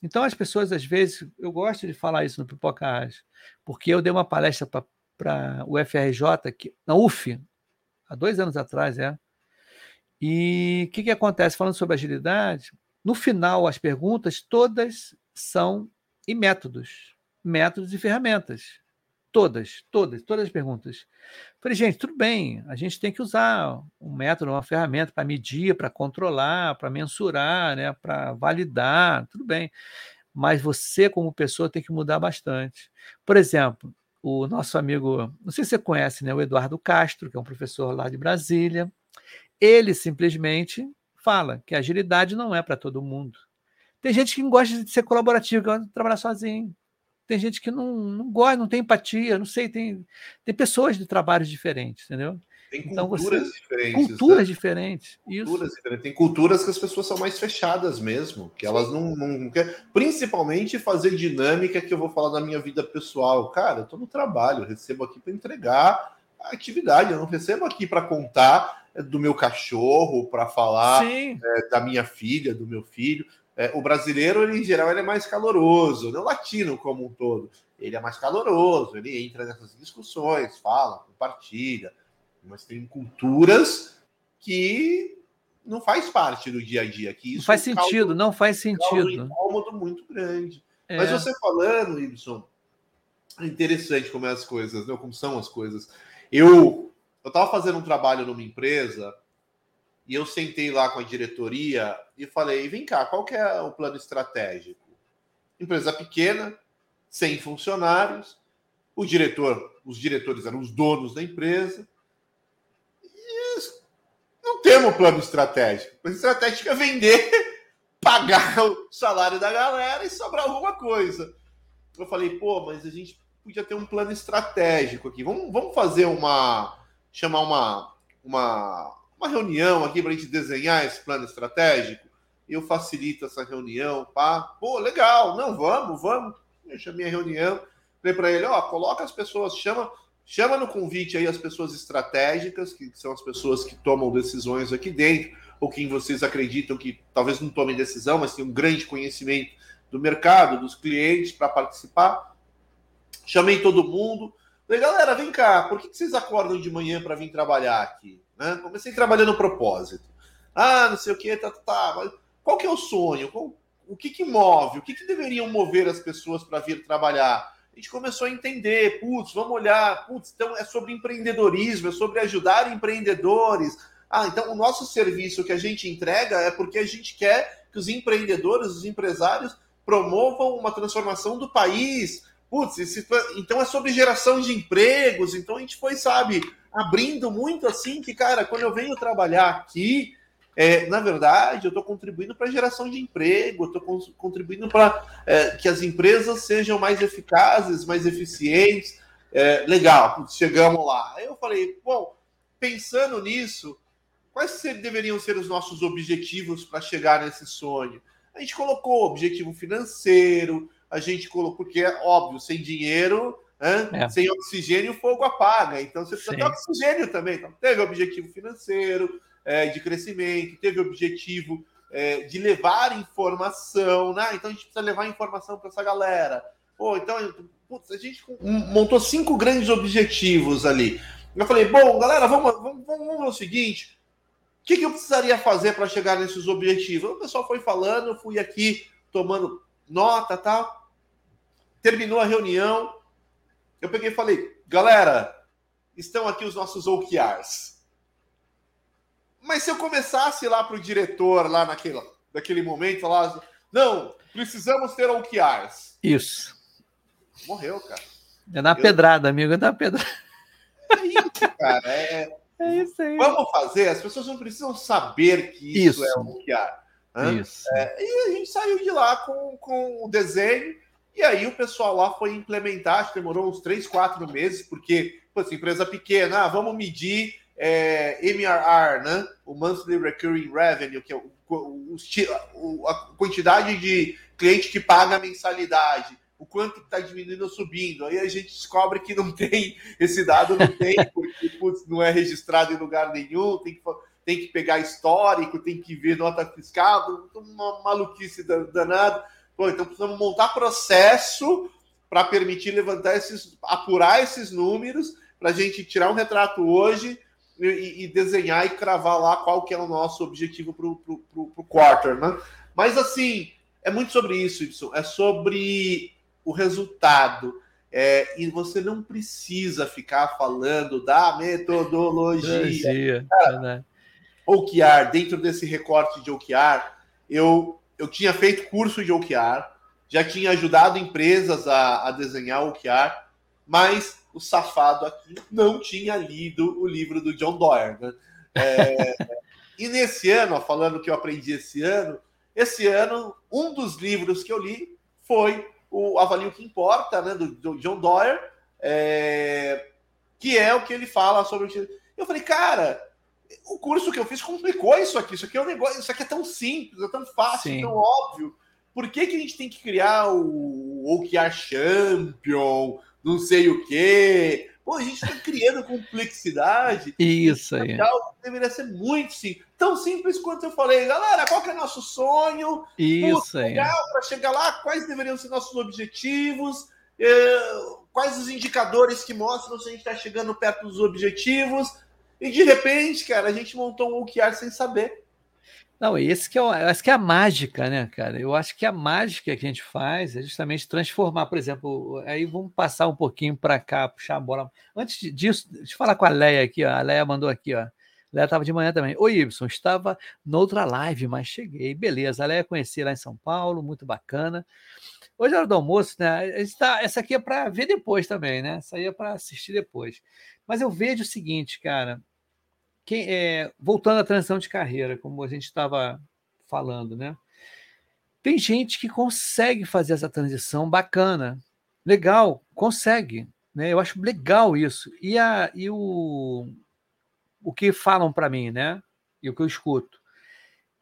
Então as pessoas, às vezes, eu gosto de falar isso no Pipocage, porque eu dei uma palestra para o FRJ, que, na UF, há dois anos atrás, é, e o que, que acontece? Falando sobre agilidade, no final, as perguntas todas são e métodos. Métodos e ferramentas. Todas, todas, todas as perguntas. Falei, gente, tudo bem, a gente tem que usar um método, uma ferramenta para medir, para controlar, para mensurar, né, para validar, tudo bem. Mas você, como pessoa, tem que mudar bastante. Por exemplo, o nosso amigo, não sei se você conhece, né, o Eduardo Castro, que é um professor lá de Brasília, ele simplesmente fala que a agilidade não é para todo mundo. Tem gente que gosta de ser colaborativo, que gosta de trabalhar sozinho. Tem gente que não, não gosta, não tem empatia, não sei, tem, tem pessoas de trabalhos diferentes, entendeu? Tem então, culturas você... diferentes. Culturas né? diferentes. Culturas diferentes. Tem culturas que as pessoas são mais fechadas mesmo, que elas não, não querem. Principalmente fazer dinâmica que eu vou falar da minha vida pessoal. Cara, eu tô no trabalho, eu recebo aqui para entregar a atividade, eu não recebo aqui para contar do meu cachorro, para falar é, da minha filha, do meu filho. É, o brasileiro, ele, em geral, ele é mais caloroso, não latino como um todo. Ele é mais caloroso, ele entra nessas discussões, fala, compartilha. Mas tem culturas que não faz parte do dia a dia. Que não faz sentido, não faz sentido. um incômodo muito grande. É. Mas você falando, Ibson, é interessante como é as coisas, né? como são as coisas. Eu eu estava fazendo um trabalho numa empresa e eu sentei lá com a diretoria e falei: vem cá, qual que é o plano estratégico? Empresa pequena, sem funcionários, o diretor, os diretores eram os donos da empresa. E não temos plano estratégico. O estratégico é vender, pagar o salário da galera e sobrar alguma coisa. Eu falei, pô, mas a gente podia ter um plano estratégico aqui. Vamos, vamos fazer uma. Chamar uma, uma uma reunião aqui para a gente desenhar esse plano estratégico. Eu facilito essa reunião, pá. Pô, legal, não, vamos, vamos. Eu chamei a reunião, falei para ele, ó, coloca as pessoas, chama, chama no convite aí as pessoas estratégicas, que são as pessoas que tomam decisões aqui dentro, ou quem vocês acreditam que talvez não tomem decisão, mas tem um grande conhecimento do mercado, dos clientes para participar. Chamei todo mundo. Falei, galera, vem cá, por que vocês acordam de manhã para vir trabalhar aqui? Né? Comecei trabalhando propósito. Ah, não sei o que, tá, tá, tá. Mas qual que é o sonho? Qual, o que, que move? O que, que deveriam mover as pessoas para vir trabalhar? A gente começou a entender, putz, vamos olhar, putz, então é sobre empreendedorismo, é sobre ajudar empreendedores. Ah, então o nosso serviço que a gente entrega é porque a gente quer que os empreendedores, os empresários promovam uma transformação do país. Putz, esse, então é sobre geração de empregos. Então a gente foi, sabe, abrindo muito assim que, cara, quando eu venho trabalhar aqui, é, na verdade, eu estou contribuindo para a geração de emprego, estou contribuindo para é, que as empresas sejam mais eficazes, mais eficientes. É, legal, chegamos lá. Eu falei, bom, pensando nisso, quais deveriam ser os nossos objetivos para chegar nesse sonho? A gente colocou objetivo financeiro, a gente colocou, porque é óbvio, sem dinheiro é. Sem oxigênio, o fogo apaga. Então você precisa Sim. ter oxigênio também. Então, teve objetivo financeiro, é, de crescimento, teve objetivo é, de levar informação, né? Então a gente precisa levar informação para essa galera. Pô, então putz, a gente montou cinco grandes objetivos ali. Eu falei, bom, galera, vamos, vamos, vamos ver o seguinte: o que, que eu precisaria fazer para chegar nesses objetivos? O pessoal foi falando, eu fui aqui tomando nota, tal. Terminou a reunião, eu peguei e falei, galera, estão aqui os nossos OKRs. Mas se eu começasse lá para o diretor, lá naquele, naquele momento, lá, não, precisamos ter OKRs. Isso. Morreu, cara. É na eu... pedrada, amigo, é na pedrada. É isso, cara. É... é isso aí. Vamos fazer, as pessoas não precisam saber que isso, isso. é um OKR. É, e a gente saiu de lá com, com o desenho e aí o pessoal lá foi implementar, acho que demorou uns 3, 4 meses, porque, pô, assim, empresa pequena, ah, vamos medir é, MRR, né? O Monthly Recurring Revenue, que é o, o, a quantidade de cliente que paga a mensalidade, o quanto está diminuindo ou subindo. Aí a gente descobre que não tem, esse dado não tem, porque putz, não é registrado em lugar nenhum, tem que, tem que pegar histórico, tem que ver nota fiscal, uma maluquice danada. Pô, então precisamos montar processo para permitir levantar esses, apurar esses números, para a gente tirar um retrato hoje e, e, desenhar e cravar lá qual que é o nosso objetivo para o quarter, né? Mas assim, é muito sobre isso, isso. É sobre o resultado. É, e você não precisa ficar falando da metodologia. Cara, OKR, dentro desse recorte de OKR, eu eu tinha feito curso de OKR, já tinha ajudado empresas a, a desenhar OKR, mas o safado aqui não tinha lido o livro do John Doerr. Né? É, e nesse ano, falando que eu aprendi esse ano, esse ano, um dos livros que eu li foi o Avalio que Importa, né, do, do John Doerr, é, que é o que ele fala sobre. Eu falei, cara, o curso que eu fiz complicou isso aqui. Isso aqui é um negócio, isso aqui é tão simples, é tão fácil, Sim. tão óbvio. Por que, que a gente tem que criar o OKR Champion, não sei o quê? Pô, a gente está criando complexidade. Isso aí. Deveria ser muito simples. Tão simples quanto eu falei. Galera, qual que é nosso sonho? Isso aí. Para chegar lá, quais deveriam ser nossos objetivos? É, quais os indicadores que mostram se a gente está chegando perto dos objetivos? E de repente, cara, a gente montou um OKR sem saber. Não, esse que é, essa que é a mágica, né, cara? Eu acho que a mágica que a gente faz é justamente transformar, por exemplo, aí vamos passar um pouquinho para cá, puxar a bola. Antes disso, deixa eu falar com a Leia aqui, ó. A Leia mandou aqui, ó. Leia estava de manhã também. Oi, Ibson, estava noutra live, mas cheguei. Beleza, a Leia conheci lá em São Paulo, muito bacana. Hoje é hora do almoço, né? Tá, essa aqui é para ver depois também, né? Essa aí é para assistir depois. Mas eu vejo o seguinte, cara, quem, é, voltando à transição de carreira, como a gente estava falando, né? Tem gente que consegue fazer essa transição bacana, legal, consegue, né? Eu acho legal isso. E, a, e o, o que falam para mim, né? E o que eu escuto.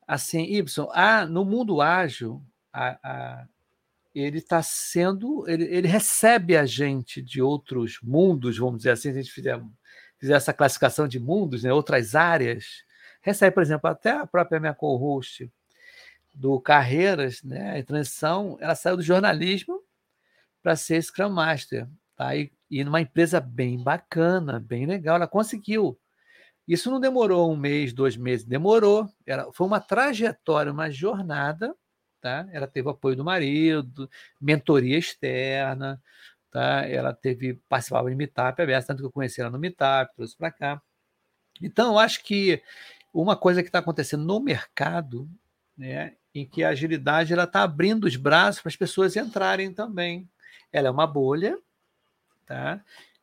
Assim, Y, ah, no mundo ágil, a, a, ele está sendo, ele, ele recebe a gente de outros mundos, vamos dizer assim, se a gente fizer fizer essa classificação de mundos, né, outras áreas, recebe, por exemplo, até a própria minha co-host do Carreiras, né, a transição, ela saiu do jornalismo para ser Scrum Master, tá? E, e numa empresa bem bacana, bem legal, ela conseguiu. Isso não demorou um mês, dois meses, demorou. Era, foi uma trajetória, uma jornada, tá? Ela teve apoio do marido, mentoria externa, Tá? Ela teve participava de Meetup aberto, tanto que eu conheci ela no Meetup, trouxe para cá. Então, eu acho que uma coisa que está acontecendo no mercado, né, em que a agilidade ela está abrindo os braços para as pessoas entrarem também. Ela é uma bolha, tá?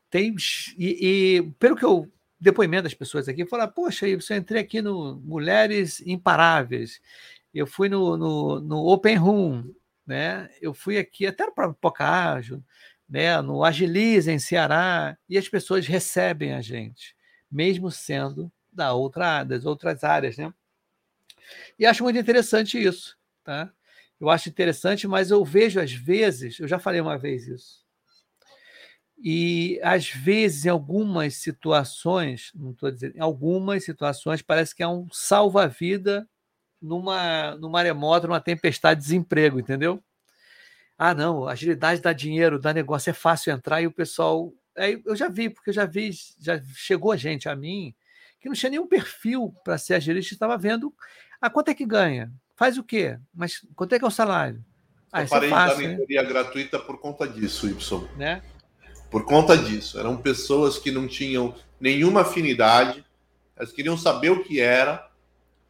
Tem e, e pelo que eu depoimento das pessoas aqui, falar, poxa, eu entrei aqui no Mulheres Imparáveis, eu fui no, no, no Open Room, né? Eu fui aqui até para o Pocágio, né, no Agilize, em Ceará, e as pessoas recebem a gente, mesmo sendo da outra, das outras áreas. Né? E acho muito interessante isso. Tá? Eu acho interessante, mas eu vejo às vezes, eu já falei uma vez isso, e às vezes, em algumas situações, não estou dizendo, em algumas situações, parece que é um salva-vida numa, numa maremoto, numa tempestade de desemprego, entendeu? ah, não, agilidade dá dinheiro, dá negócio, é fácil entrar e o pessoal. Aí eu já vi, porque eu já vi, já chegou a gente a mim, que não tinha nenhum perfil para ser agilista, estava vendo ah, quanto é que ganha, faz o quê, mas quanto é que é o salário? Ah, eu é parei é fácil, dar mentoria né? gratuita por conta disso, Y. Né? Por conta disso. Eram pessoas que não tinham nenhuma afinidade, elas queriam saber o que era,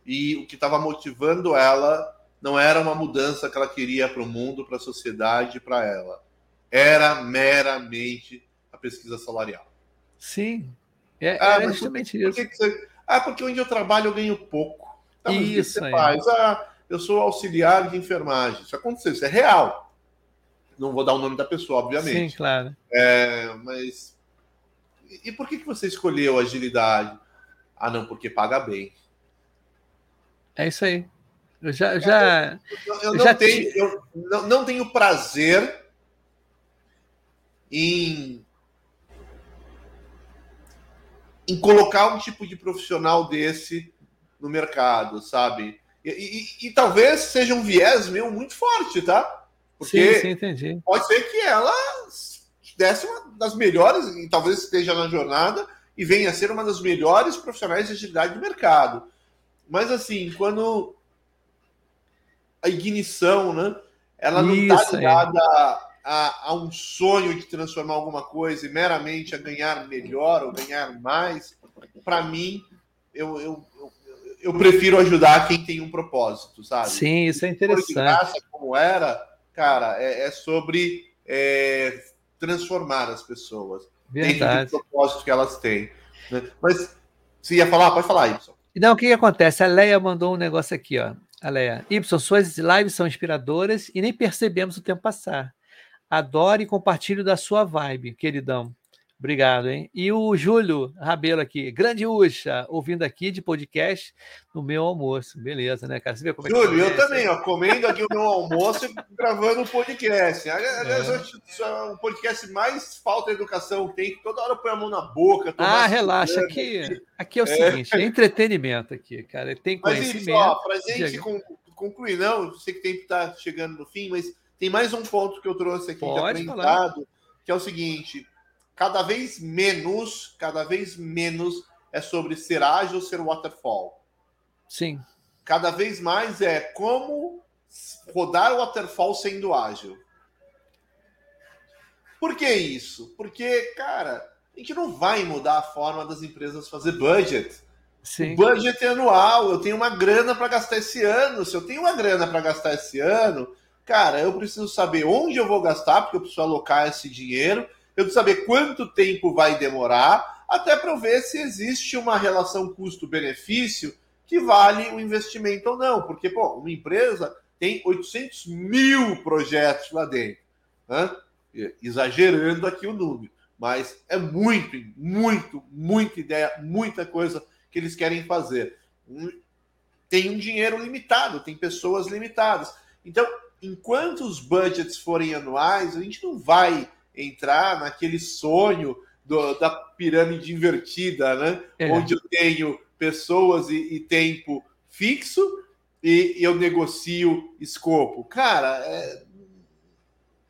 e o que estava motivando ela não era uma mudança que ela queria para o mundo, para a sociedade, para ela. Era meramente a pesquisa salarial. Sim. É, ah, é justamente por, isso. Por você... Ah, porque onde eu trabalho eu ganho pouco. Tá, isso. você faz? Ah, eu sou auxiliar de enfermagem. Isso aconteceu, isso é real. Não vou dar o nome da pessoa, obviamente. Sim, claro. É, mas. E por que, que você escolheu agilidade? Ah, não, porque paga bem. É isso aí. Eu já, já, eu, eu, não, já tenho, eu não, não tenho prazer em, em colocar um tipo de profissional desse no mercado, sabe? E, e, e, talvez seja um viés meu muito forte, tá? Porque sim, sim, entendi. pode ser que ela desse uma das melhores, e talvez esteja na jornada, e venha a ser uma das melhores profissionais de agilidade do mercado. Mas assim, quando a ignição, né? Ela não está ligada a, a, a, um sonho de transformar alguma coisa e meramente a ganhar melhor ou ganhar mais. Para mim, eu, eu, eu, eu, prefiro ajudar quem tem um propósito, sabe? Sim, isso é interessante. Graça, como era, cara, é, é sobre é, transformar as pessoas Verdade. dentro do propósito que elas têm. Né? Mas se ia falar, pode falar, Ibson. Não, o que, que acontece? A Leia mandou um negócio aqui, ó. Aleia. Y, suas lives são inspiradoras e nem percebemos o tempo passar. Adoro e compartilho da sua vibe, queridão. Obrigado, hein? E o Júlio Rabelo aqui, grande Ucha, ouvindo aqui de podcast no meu almoço. Beleza, né, cara? Você vê como é Júlio, eu também, ó, comendo aqui o meu almoço e gravando o podcast. Aliás, é. é um podcast mais falta de educação tem, que toda hora põe a mão na boca. Ah, relaxa, aqui, aqui é o é. seguinte, é entretenimento aqui, cara. Tem conhecimento. Mas, ó, pra gente concluir, não, eu sei que o tempo tá chegando no fim, mas tem mais um ponto que eu trouxe aqui Pode de aprendizado, que é o seguinte cada vez menos, cada vez menos é sobre ser ágil ou ser waterfall. Sim. Cada vez mais é como rodar o waterfall sendo ágil. Por que isso? Porque, cara, a gente não vai mudar a forma das empresas fazer budget. Sim. O budget é anual, eu tenho uma grana para gastar esse ano. Se eu tenho uma grana para gastar esse ano, cara, eu preciso saber onde eu vou gastar, porque eu preciso alocar esse dinheiro eu preciso saber quanto tempo vai demorar, até para ver se existe uma relação custo-benefício que vale o investimento ou não. Porque, pô, uma empresa tem 800 mil projetos lá dentro. Né? Exagerando aqui o número. Mas é muito, muito, muita ideia, muita coisa que eles querem fazer. Tem um dinheiro limitado, tem pessoas limitadas. Então, enquanto os budgets forem anuais, a gente não vai entrar naquele sonho do, da pirâmide invertida, né? É. Onde eu tenho pessoas e, e tempo fixo e, e, eu negocio escopo. Cara, é,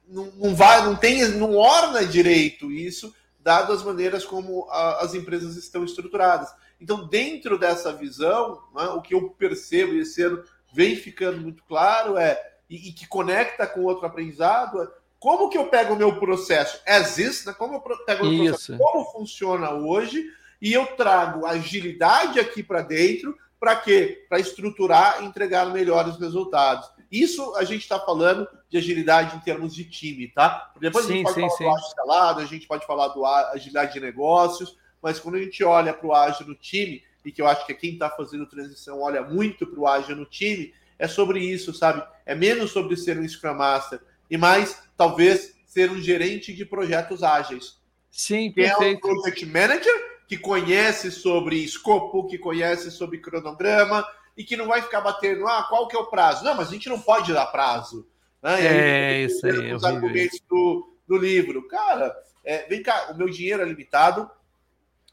não, não, vai, não tem, não orna direito isso, dado as maneiras como a, as empresas estão estruturadas. Então, dentro dessa visão, né, o que eu percebo esse ano vem ficando muito claro é e, e que conecta com outro aprendizado é como que eu pego o meu processo is, né? como eu pego o meu processo, como funciona hoje, e eu trago agilidade aqui para dentro, para quê? Para estruturar e entregar melhores resultados. Isso a gente está falando de agilidade em termos de time, tá? Depois sim, a gente pode sim, falar sim. do ágil escalado, a gente pode falar do agilidade de negócios, mas quando a gente olha para o ágil no time, e que eu acho que quem está fazendo transição olha muito para o ágil no time, é sobre isso, sabe? É menos sobre ser um Scrum Master, e mais, talvez, ser um gerente de projetos ágeis. Sim, que perfeito. é um project manager que conhece sobre escopo, que conhece sobre cronograma e que não vai ficar batendo, ah, qual que é o prazo? Não, mas a gente não pode dar prazo. Né? É, isso aí. Os argumentos do, do livro. Cara, é, vem cá, o meu dinheiro é limitado,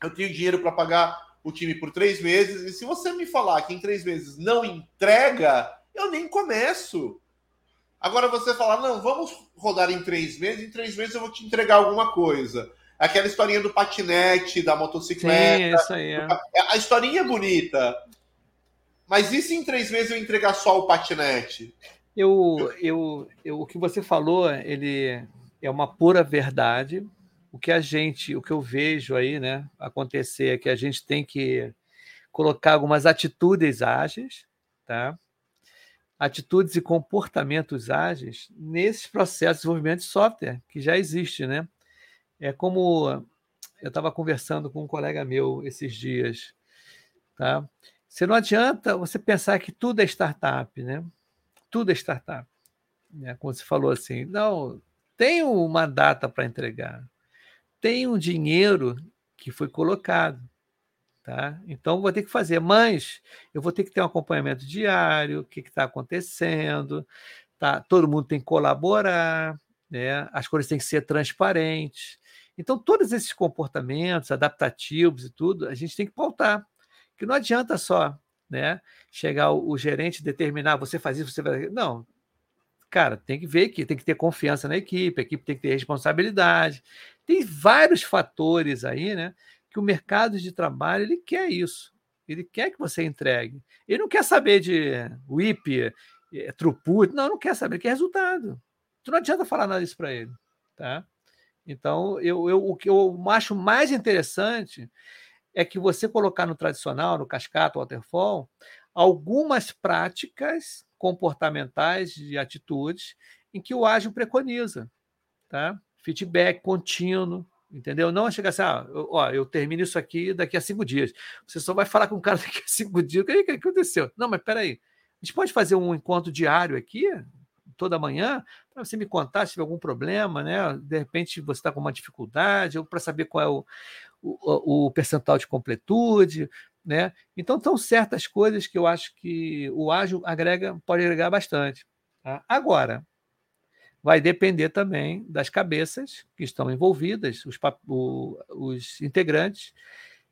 eu tenho dinheiro para pagar o time por três meses, e se você me falar que em três meses não entrega, eu nem começo. Agora você fala, não, vamos rodar em três meses, em três meses eu vou te entregar alguma coisa. Aquela historinha do patinete, da motocicleta. Sim, isso aí. É. A, a historinha é bonita. Mas e se em três meses eu entregar só o patinete? Eu, eu, eu, o que você falou, ele é uma pura verdade. O que a gente, o que eu vejo aí, né, acontecer é que a gente tem que colocar algumas atitudes ágeis, tá? Atitudes e comportamentos ágeis nesses processos de desenvolvimento de software que já existe, né? É como eu estava conversando com um colega meu esses dias, tá? Você não adianta você pensar que tudo é startup, né? Tudo é startup, né? Como você falou assim, não tem uma data para entregar, tem um dinheiro que foi colocado, Tá? Então, vou ter que fazer, mas eu vou ter que ter um acompanhamento diário, o que está acontecendo, tá? todo mundo tem que colaborar, né? as coisas têm que ser transparentes. Então, todos esses comportamentos adaptativos e tudo, a gente tem que pautar. Que não adianta só né, chegar o, o gerente determinar, você faz isso, você vai. Não. Cara, tem que ver que tem que ter confiança na equipe, a equipe tem que ter responsabilidade. Tem vários fatores aí, né? Que o mercado de trabalho ele quer isso. Ele quer que você entregue. Ele não quer saber de WIP, é, throughput, não, não quer saber, ele quer resultado. Tu não adianta falar nada disso para ele, tá? Então, eu, eu, o que eu acho mais interessante é que você colocar no tradicional, no cascata, waterfall, algumas práticas comportamentais de atitudes em que o ágil preconiza, tá? Feedback contínuo, Entendeu? Não é chegar assim, ah, ó, eu termino isso aqui daqui a cinco dias. Você só vai falar com o cara daqui a cinco dias. O que, que aconteceu? Não, mas peraí. A gente pode fazer um encontro diário aqui? toda manhã para você me contar se tiver algum problema, né? De repente você está com uma dificuldade, ou para saber qual é o, o, o, percentual de completude, né? Então, são certas coisas que eu acho que o ágil agrega, pode agregar bastante. Tá? Agora, vai depender também das cabeças que estão envolvidas, os, os integrantes,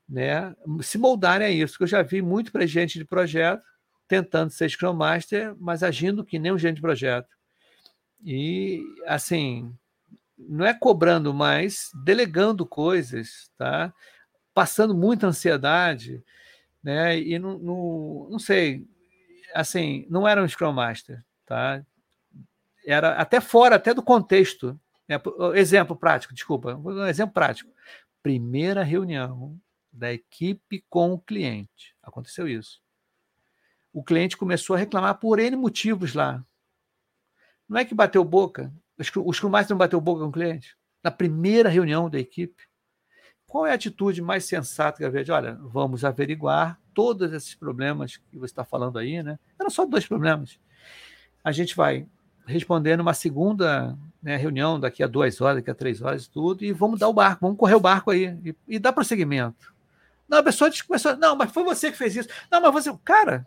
né, se moldarem a isso. Eu já vi muito para gente de projeto tentando ser Scrum Master, mas agindo que nem um gente de projeto. E, assim, não é cobrando mais, delegando coisas, tá? passando muita ansiedade, né? e não, não, não sei, assim, não era um Scrum Master. Tá? Era até fora, até do contexto. Né? Exemplo prático, desculpa, um exemplo prático. Primeira reunião da equipe com o cliente. Aconteceu isso. O cliente começou a reclamar por N motivos lá. Não é que bateu boca. O Scrum Master não bateu boca com o cliente. Na primeira reunião da equipe. Qual é a atitude mais sensata que eu vejo? Olha, vamos averiguar todos esses problemas que você está falando aí, né? Eram só dois problemas. A gente vai responder numa segunda né, reunião daqui a duas horas, daqui a três horas e tudo, e vamos dar o barco, vamos correr o barco aí e, e dar prosseguimento. Não, a pessoa começou, não, mas foi você que fez isso. Não, mas você, cara,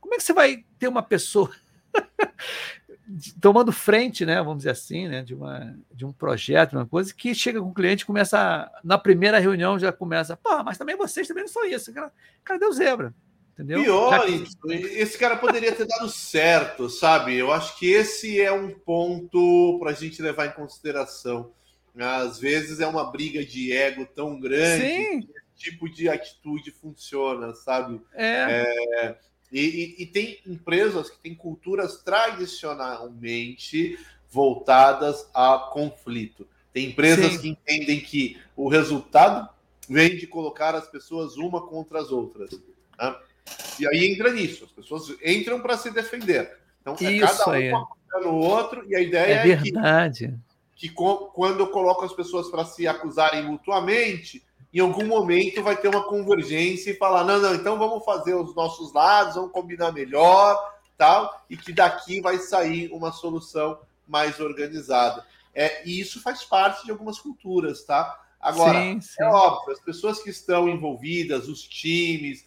como é que você vai ter uma pessoa tomando frente, né, vamos dizer assim, né, de, uma, de um projeto, uma coisa, que chega com o cliente começa, na primeira reunião já começa, pô, mas também vocês também não são isso. Cara, deu zebra. Entendeu? Pior, que... esse cara poderia ter dado certo, sabe? Eu acho que esse é um ponto para a gente levar em consideração. Às vezes é uma briga de ego tão grande Sim. que esse tipo de atitude funciona, sabe? É. é e, e, e, tem empresas que têm culturas tradicionalmente voltadas a conflito. Tem empresas Sim. que entendem que o resultado vem de colocar as pessoas uma contra as outras. Né? E aí entra nisso, as pessoas entram para se defender. Então, é Isso cada um no outro, e a ideia é, é verdade. que, que quando eu coloco as pessoas para se acusarem mutuamente, em algum momento vai ter uma convergência e falar: não, não, então vamos fazer os nossos lados, vamos combinar melhor, tal, e que daqui vai sair uma solução mais organizada. É, e isso faz parte de algumas culturas, tá? Agora, sim, sim. é óbvio, as pessoas que estão envolvidas, os times,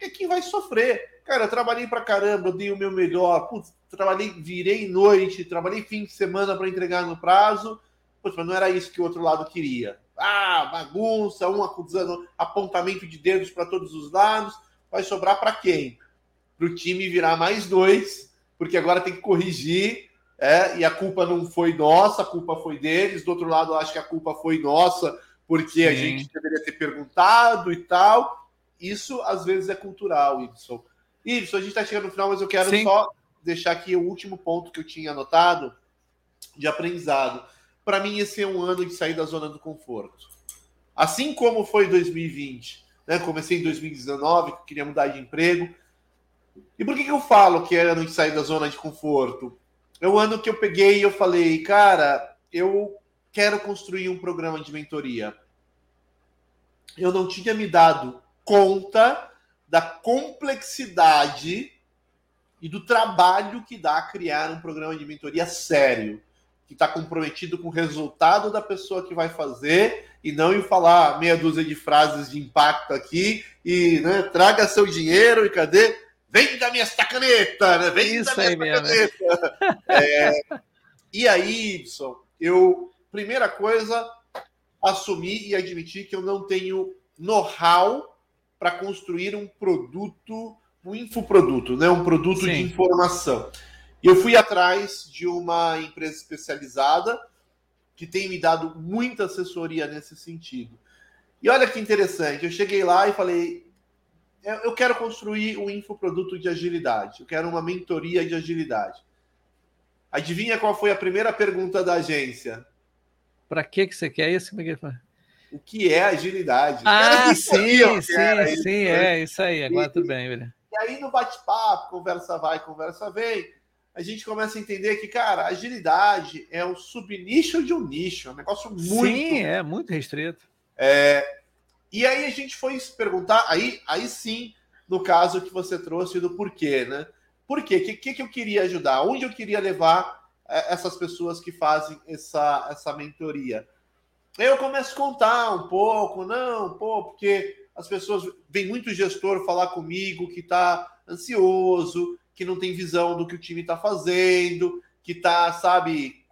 é quem vai sofrer. Cara, eu trabalhei pra caramba, eu dei o meu melhor, putz, trabalhei, virei noite, trabalhei fim de semana para entregar no prazo, putz, mas não era isso que o outro lado queria. Ah, bagunça, um acusando, apontamento de dedos para todos os lados, vai sobrar para quem? Para o time virar mais dois, porque agora tem que corrigir, é, e a culpa não foi nossa, a culpa foi deles. Do outro lado, acho que a culpa foi nossa, porque Sim. a gente deveria ter perguntado e tal. Isso às vezes é cultural, Ibson. Ibson, a gente está chegando no final, mas eu quero Sim. só deixar aqui o último ponto que eu tinha anotado de aprendizado. Para mim, esse é um ano de sair da zona do conforto. Assim como foi 2020, né? Comecei em 2019, que queria mudar de emprego. E por que, que eu falo que é ano de sair da zona de conforto? É o ano que eu peguei e eu falei, cara, eu quero construir um programa de mentoria. Eu não tinha me dado conta da complexidade e do trabalho que dá criar um programa de mentoria sério, que está comprometido com o resultado da pessoa que vai fazer e não em falar meia dúzia de frases de impacto aqui e né, traga seu dinheiro e cadê? Vem da minha caneta, né? Vem Isso minha caneta. É, e aí, Ibson, eu, primeira coisa, assumir e admitir que eu não tenho know-how para construir um produto, um infoproduto, né? um produto Sim. de informação. E eu fui atrás de uma empresa especializada que tem me dado muita assessoria nesse sentido. E olha que interessante, eu cheguei lá e falei: eu quero construir um infoproduto de agilidade, eu quero uma mentoria de agilidade. Adivinha qual foi a primeira pergunta da agência? Para que, que você quer isso? Como é que o que é agilidade. Ah, sim, sim, sim, é isso aí. Agora e, tudo bem, velho. E aí no bate-papo, conversa vai, conversa vem, a gente começa a entender que, cara, agilidade é um subnicho de um nicho, é um negócio muito. Sim, é muito restrito. É, e aí a gente foi se perguntar, aí, aí sim, no caso que você trouxe do porquê, né? Por quê? O que, que, que eu queria ajudar? Onde eu queria levar é, essas pessoas que fazem essa, essa mentoria? Eu começo a contar um pouco, não, pô, porque as pessoas vem muito gestor falar comigo que está ansioso, que não tem visão do que o time está fazendo, que está, sabe,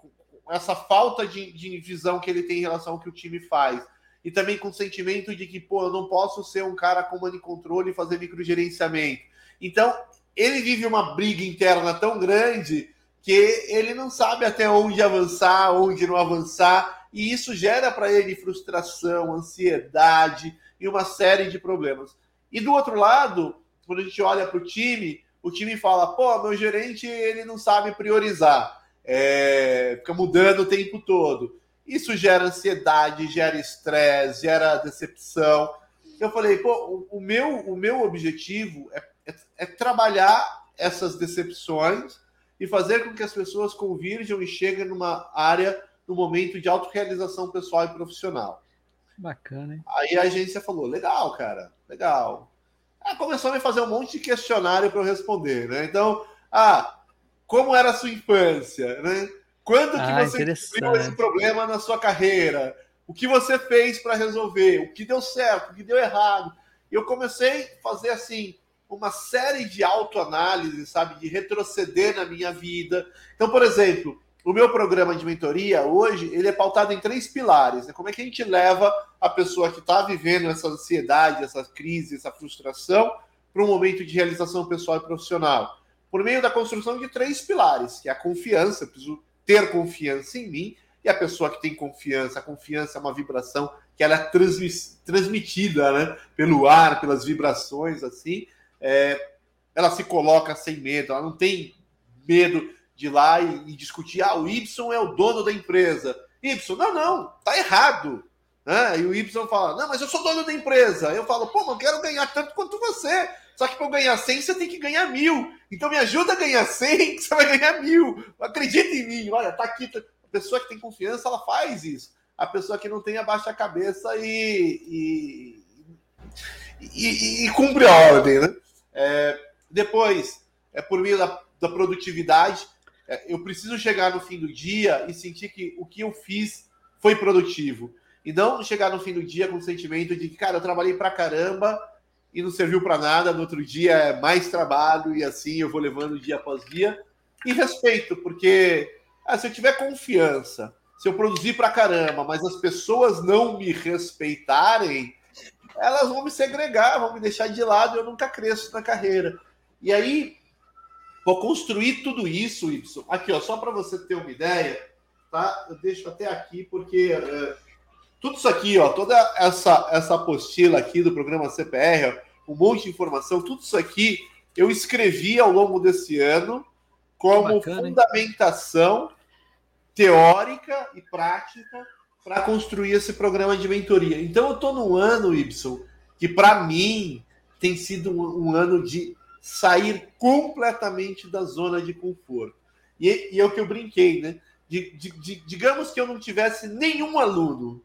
essa falta de, de visão que ele tem em relação ao que o time faz. E também com o sentimento de que, pô, eu não posso ser um cara comando e controle e fazer microgerenciamento. Então, ele vive uma briga interna tão grande que ele não sabe até onde avançar, onde não avançar, e isso gera para ele frustração, ansiedade e uma série de problemas. E do outro lado, quando a gente olha para o time, o time fala: pô, meu gerente ele não sabe priorizar, é, fica mudando o tempo todo. Isso gera ansiedade, gera estresse, gera decepção. Eu falei: pô, o, meu, o meu objetivo é, é, é trabalhar essas decepções e fazer com que as pessoas convirjam e cheguem numa área, no momento de autorrealização pessoal e profissional. Bacana, hein? Aí a agência falou: legal, cara, legal. Aí começou a me fazer um monte de questionário para eu responder, né? Então, ah, como era a sua infância, né? Quando que ah, você viu esse problema na sua carreira? O que você fez para resolver? O que deu certo? O que deu errado? E eu comecei a fazer assim uma série de autoanálise, sabe, de retroceder na minha vida. Então, por exemplo, o meu programa de mentoria hoje ele é pautado em três pilares. Né? Como é que a gente leva a pessoa que está vivendo essa ansiedade, essa crise, essa frustração para um momento de realização pessoal e profissional? Por meio da construção de três pilares, que é a confiança, eu preciso ter confiança em mim, e a pessoa que tem confiança, a confiança é uma vibração que ela é transmitida né, pelo ar, pelas vibrações, assim, é, ela se coloca sem medo, ela não tem medo de lá e, e, discutir, ah, o Y é o dono da empresa. Y, não, não, tá errado. Né? E o Y fala, não, mas eu sou dono da empresa. Eu falo, pô, não quero ganhar tanto quanto você. Só que para ganhar 100, você tem que ganhar mil. Então me ajuda a ganhar 100, que você vai ganhar mil. Acredita em mim. Olha, tá aqui. Tá... A pessoa que tem confiança, ela faz isso. A pessoa que não tem, abaixa a cabeça e, e, e, e cumpre a ordem, né? É, depois, é por meio da, da produtividade, eu preciso chegar no fim do dia e sentir que o que eu fiz foi produtivo. E não chegar no fim do dia com o sentimento de que, cara, eu trabalhei pra caramba e não serviu para nada, no outro dia é mais trabalho e assim eu vou levando dia após dia. E respeito, porque ah, se eu tiver confiança, se eu produzir pra caramba, mas as pessoas não me respeitarem, elas vão me segregar, vão me deixar de lado e eu nunca cresço na carreira. E aí, vou construir tudo isso, Y. Aqui, ó, só para você ter uma ideia, tá? Eu deixo até aqui, porque é, tudo isso aqui, ó, toda essa, essa apostila aqui do programa CPR, ó, um monte de informação, tudo isso aqui eu escrevi ao longo desse ano como Bacana, fundamentação hein? teórica e prática para construir esse programa de mentoria. Então, eu estou num ano, Y, que para mim tem sido um, um, ano de sair completamente da zona de conforto. E, e é o que eu brinquei, né? De, de, de, digamos que eu não tivesse nenhum aluno.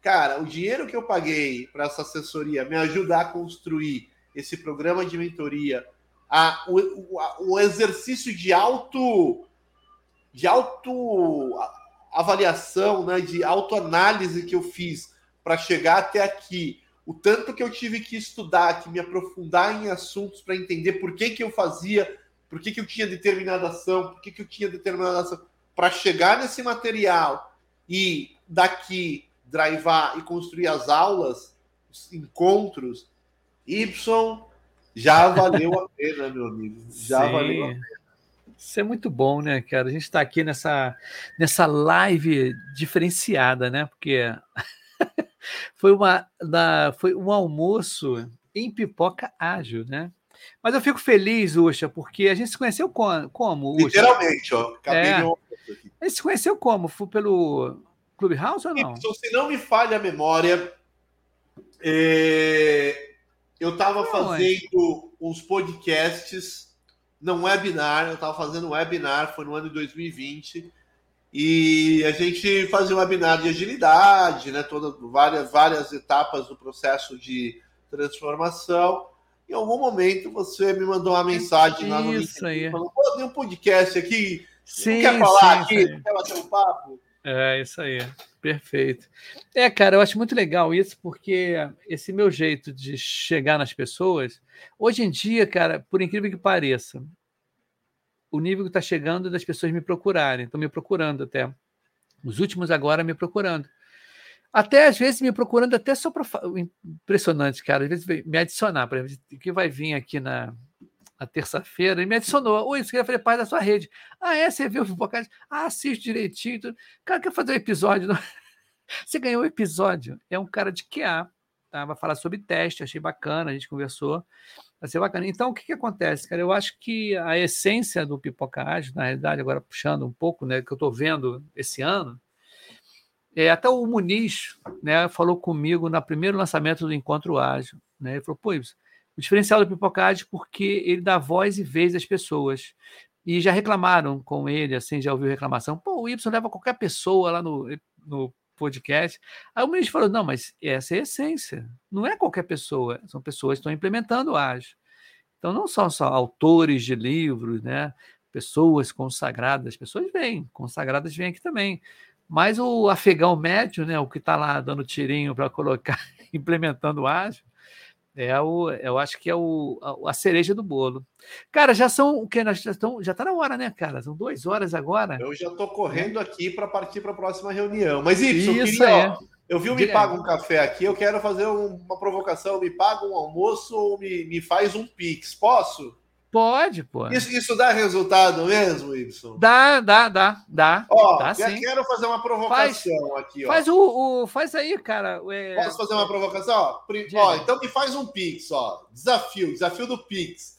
Cara, o dinheiro que eu paguei para essa assessoria me ajudar a construir esse programa de mentoria, a, o, o, o exercício de auto de auto avaliação, né, de autoanálise que eu fiz para chegar até aqui, o tanto que eu tive que estudar, que me aprofundar em assuntos para entender por que, que eu fazia, por que, que eu tinha determinada ação, por que, que eu tinha determinada ação, para chegar nesse material e daqui drivar e construir as aulas, os encontros, Y já valeu a pena, meu amigo. Já Sim. valeu a pena. Isso é muito bom, né, cara? A gente está aqui nessa, nessa live diferenciada, né? Porque foi, uma, da, foi um almoço em pipoca ágil, né? Mas eu fico feliz, Uxa, porque a gente se conheceu como, como? Literalmente, ó. É. A gente se conheceu como? Foi pelo Clubhouse ou não? Então, se não me falha a memória, é... eu estava fazendo uns podcasts não webinar, eu estava fazendo um webinar, foi no ano de 2020, e a gente fazia um webinar de agilidade, né, todas várias, várias etapas do processo de transformação, em algum momento você me mandou uma mensagem lá no Isso aí. falando, pô, tem um podcast aqui, Sim, quer falar sim, aqui, quer bater um papo? É, isso aí. Perfeito. É, cara, eu acho muito legal isso, porque esse meu jeito de chegar nas pessoas, hoje em dia, cara, por incrível que pareça, o nível que está chegando é das pessoas me procurarem, estão me procurando até. Os últimos agora me procurando. Até às vezes me procurando até só para impressionante, cara. Às vezes me adicionar, por exemplo, que vai vir aqui na, na terça-feira e me adicionou. Oi, você quer fazer parte da sua rede? Ah, é? Você viu o podcast? Ah, assiste direitinho. Cara, quer fazer um episódio? Você ganhou o episódio. É um cara de QA, tá? Vai falar sobre teste, achei bacana, a gente conversou. Vai ser bacana. Então, o que, que acontece, cara? Eu acho que a essência do Pipoca Ágil, na realidade, agora puxando um pouco, né, que eu estou vendo esse ano, é, até o Muniz né, falou comigo no primeiro lançamento do Encontro Ágil. Né, ele falou, pô, o diferencial do Pipoca Ágil é porque ele dá voz e vez às pessoas. E já reclamaram com ele, assim, já ouviu reclamação. Pô, o Y leva qualquer pessoa lá no, no podcast. Aí o Muniz falou, não, mas essa é a essência. Não é qualquer pessoa, são pessoas que estão implementando o Ágil. Então, não são só autores de livros, né? pessoas consagradas, pessoas vêm, consagradas vêm aqui também. Mas o afegão médio, né, o que está lá dando tirinho para colocar, implementando o ágil, é o, eu acho que é o, a, a cereja do bolo. Cara, já são o que? Nós já estão, já está na hora, né, cara? São duas horas agora. Eu já estou correndo aqui para partir para a próxima reunião. Mas isso, eu, Isso queria, é. ó, eu vi o Me. Paga um Café aqui, eu quero fazer um- uma provocação. Me paga um almoço ou me, me faz um Pix. Posso? Pode, pô. Isso, isso dá resultado mesmo, Y? Dá, dá, dá, dá. Ó, Dá quero fazer uma provocação aqui, ó. Faz o, o- faz aí, cara. é- Posso fazer uma provocação? Ó, ó, então me faz um Pix, ó. Desafio, desafio do Pix.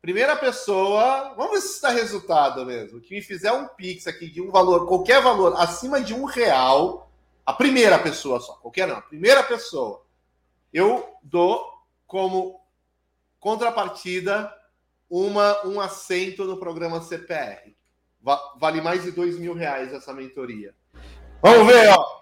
Primeira pessoa, vamos ver se isso dá resultado mesmo. Que me fizer um Pix aqui de um valor, qualquer valor, acima de um real, a primeira pessoa só, qualquer não, a primeira pessoa, eu dou como contrapartida uma, um assento no programa CPR. Va- vale mais de dois mil reais essa mentoria. Vamos ver, ó.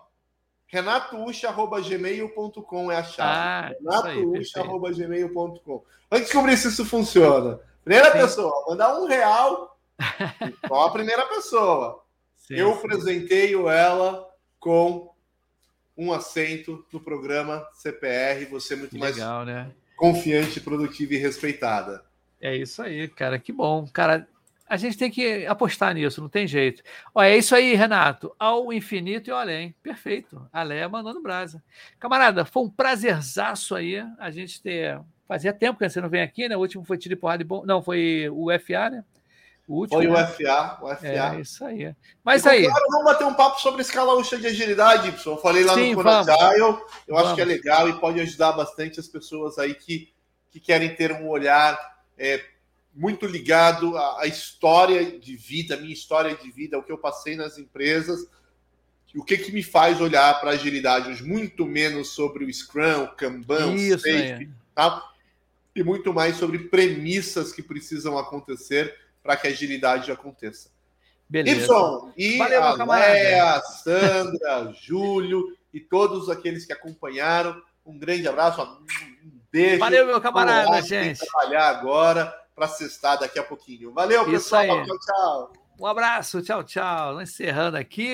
renatoucha.gmail.com é a chave. Ah, renatoucha.gmail.com Vamos descobrir se isso funciona. Primeira Sim. pessoa, mandar um real. Só a primeira pessoa. Sim, Eu sim. presenteio ela com um assento no programa CPR. Você é muito mais né? confiante, produtiva e respeitada. É isso aí, cara. Que bom. Cara, a gente tem que apostar nisso, não tem jeito. Ó, é isso aí, Renato. Ao infinito e ao além. Perfeito. A Leia mandando brasa. Camarada, foi um prazerzaço aí a gente ter. Fazia tempo que você não vem aqui, né? O último foi tiro porrada e bom. Não, foi o FA, né? O último. Foi o né? FA, o FA. É isso aí. Mas E, aí. Claro, vamos bater um papo sobre escala única de agilidade, Y. Eu falei lá Sim, no. Conagile, eu Vamos. acho que é legal e pode ajudar bastante as pessoas aí que, que querem ter um olhar é, muito ligado à, à história de vida, minha história de vida, o que eu passei nas empresas, e o que, que me faz olhar para a agilidade hoje, muito menos sobre o Scrum, o Kanban, o Safe, aí. tá? e muito mais sobre premissas que precisam acontecer para que a agilidade aconteça. Beleza. Y e Valeu, a. Léa, Sandra, Júlio e todos aqueles que acompanharam. Um grande abraço, um beijo. Valeu, meu camarada, lá, gente. trabalhar agora para sextar daqui a pouquinho. Valeu, Isso pessoal. aí. Tchau, tchau. Um abraço, tchau, tchau. Encerrando aqui.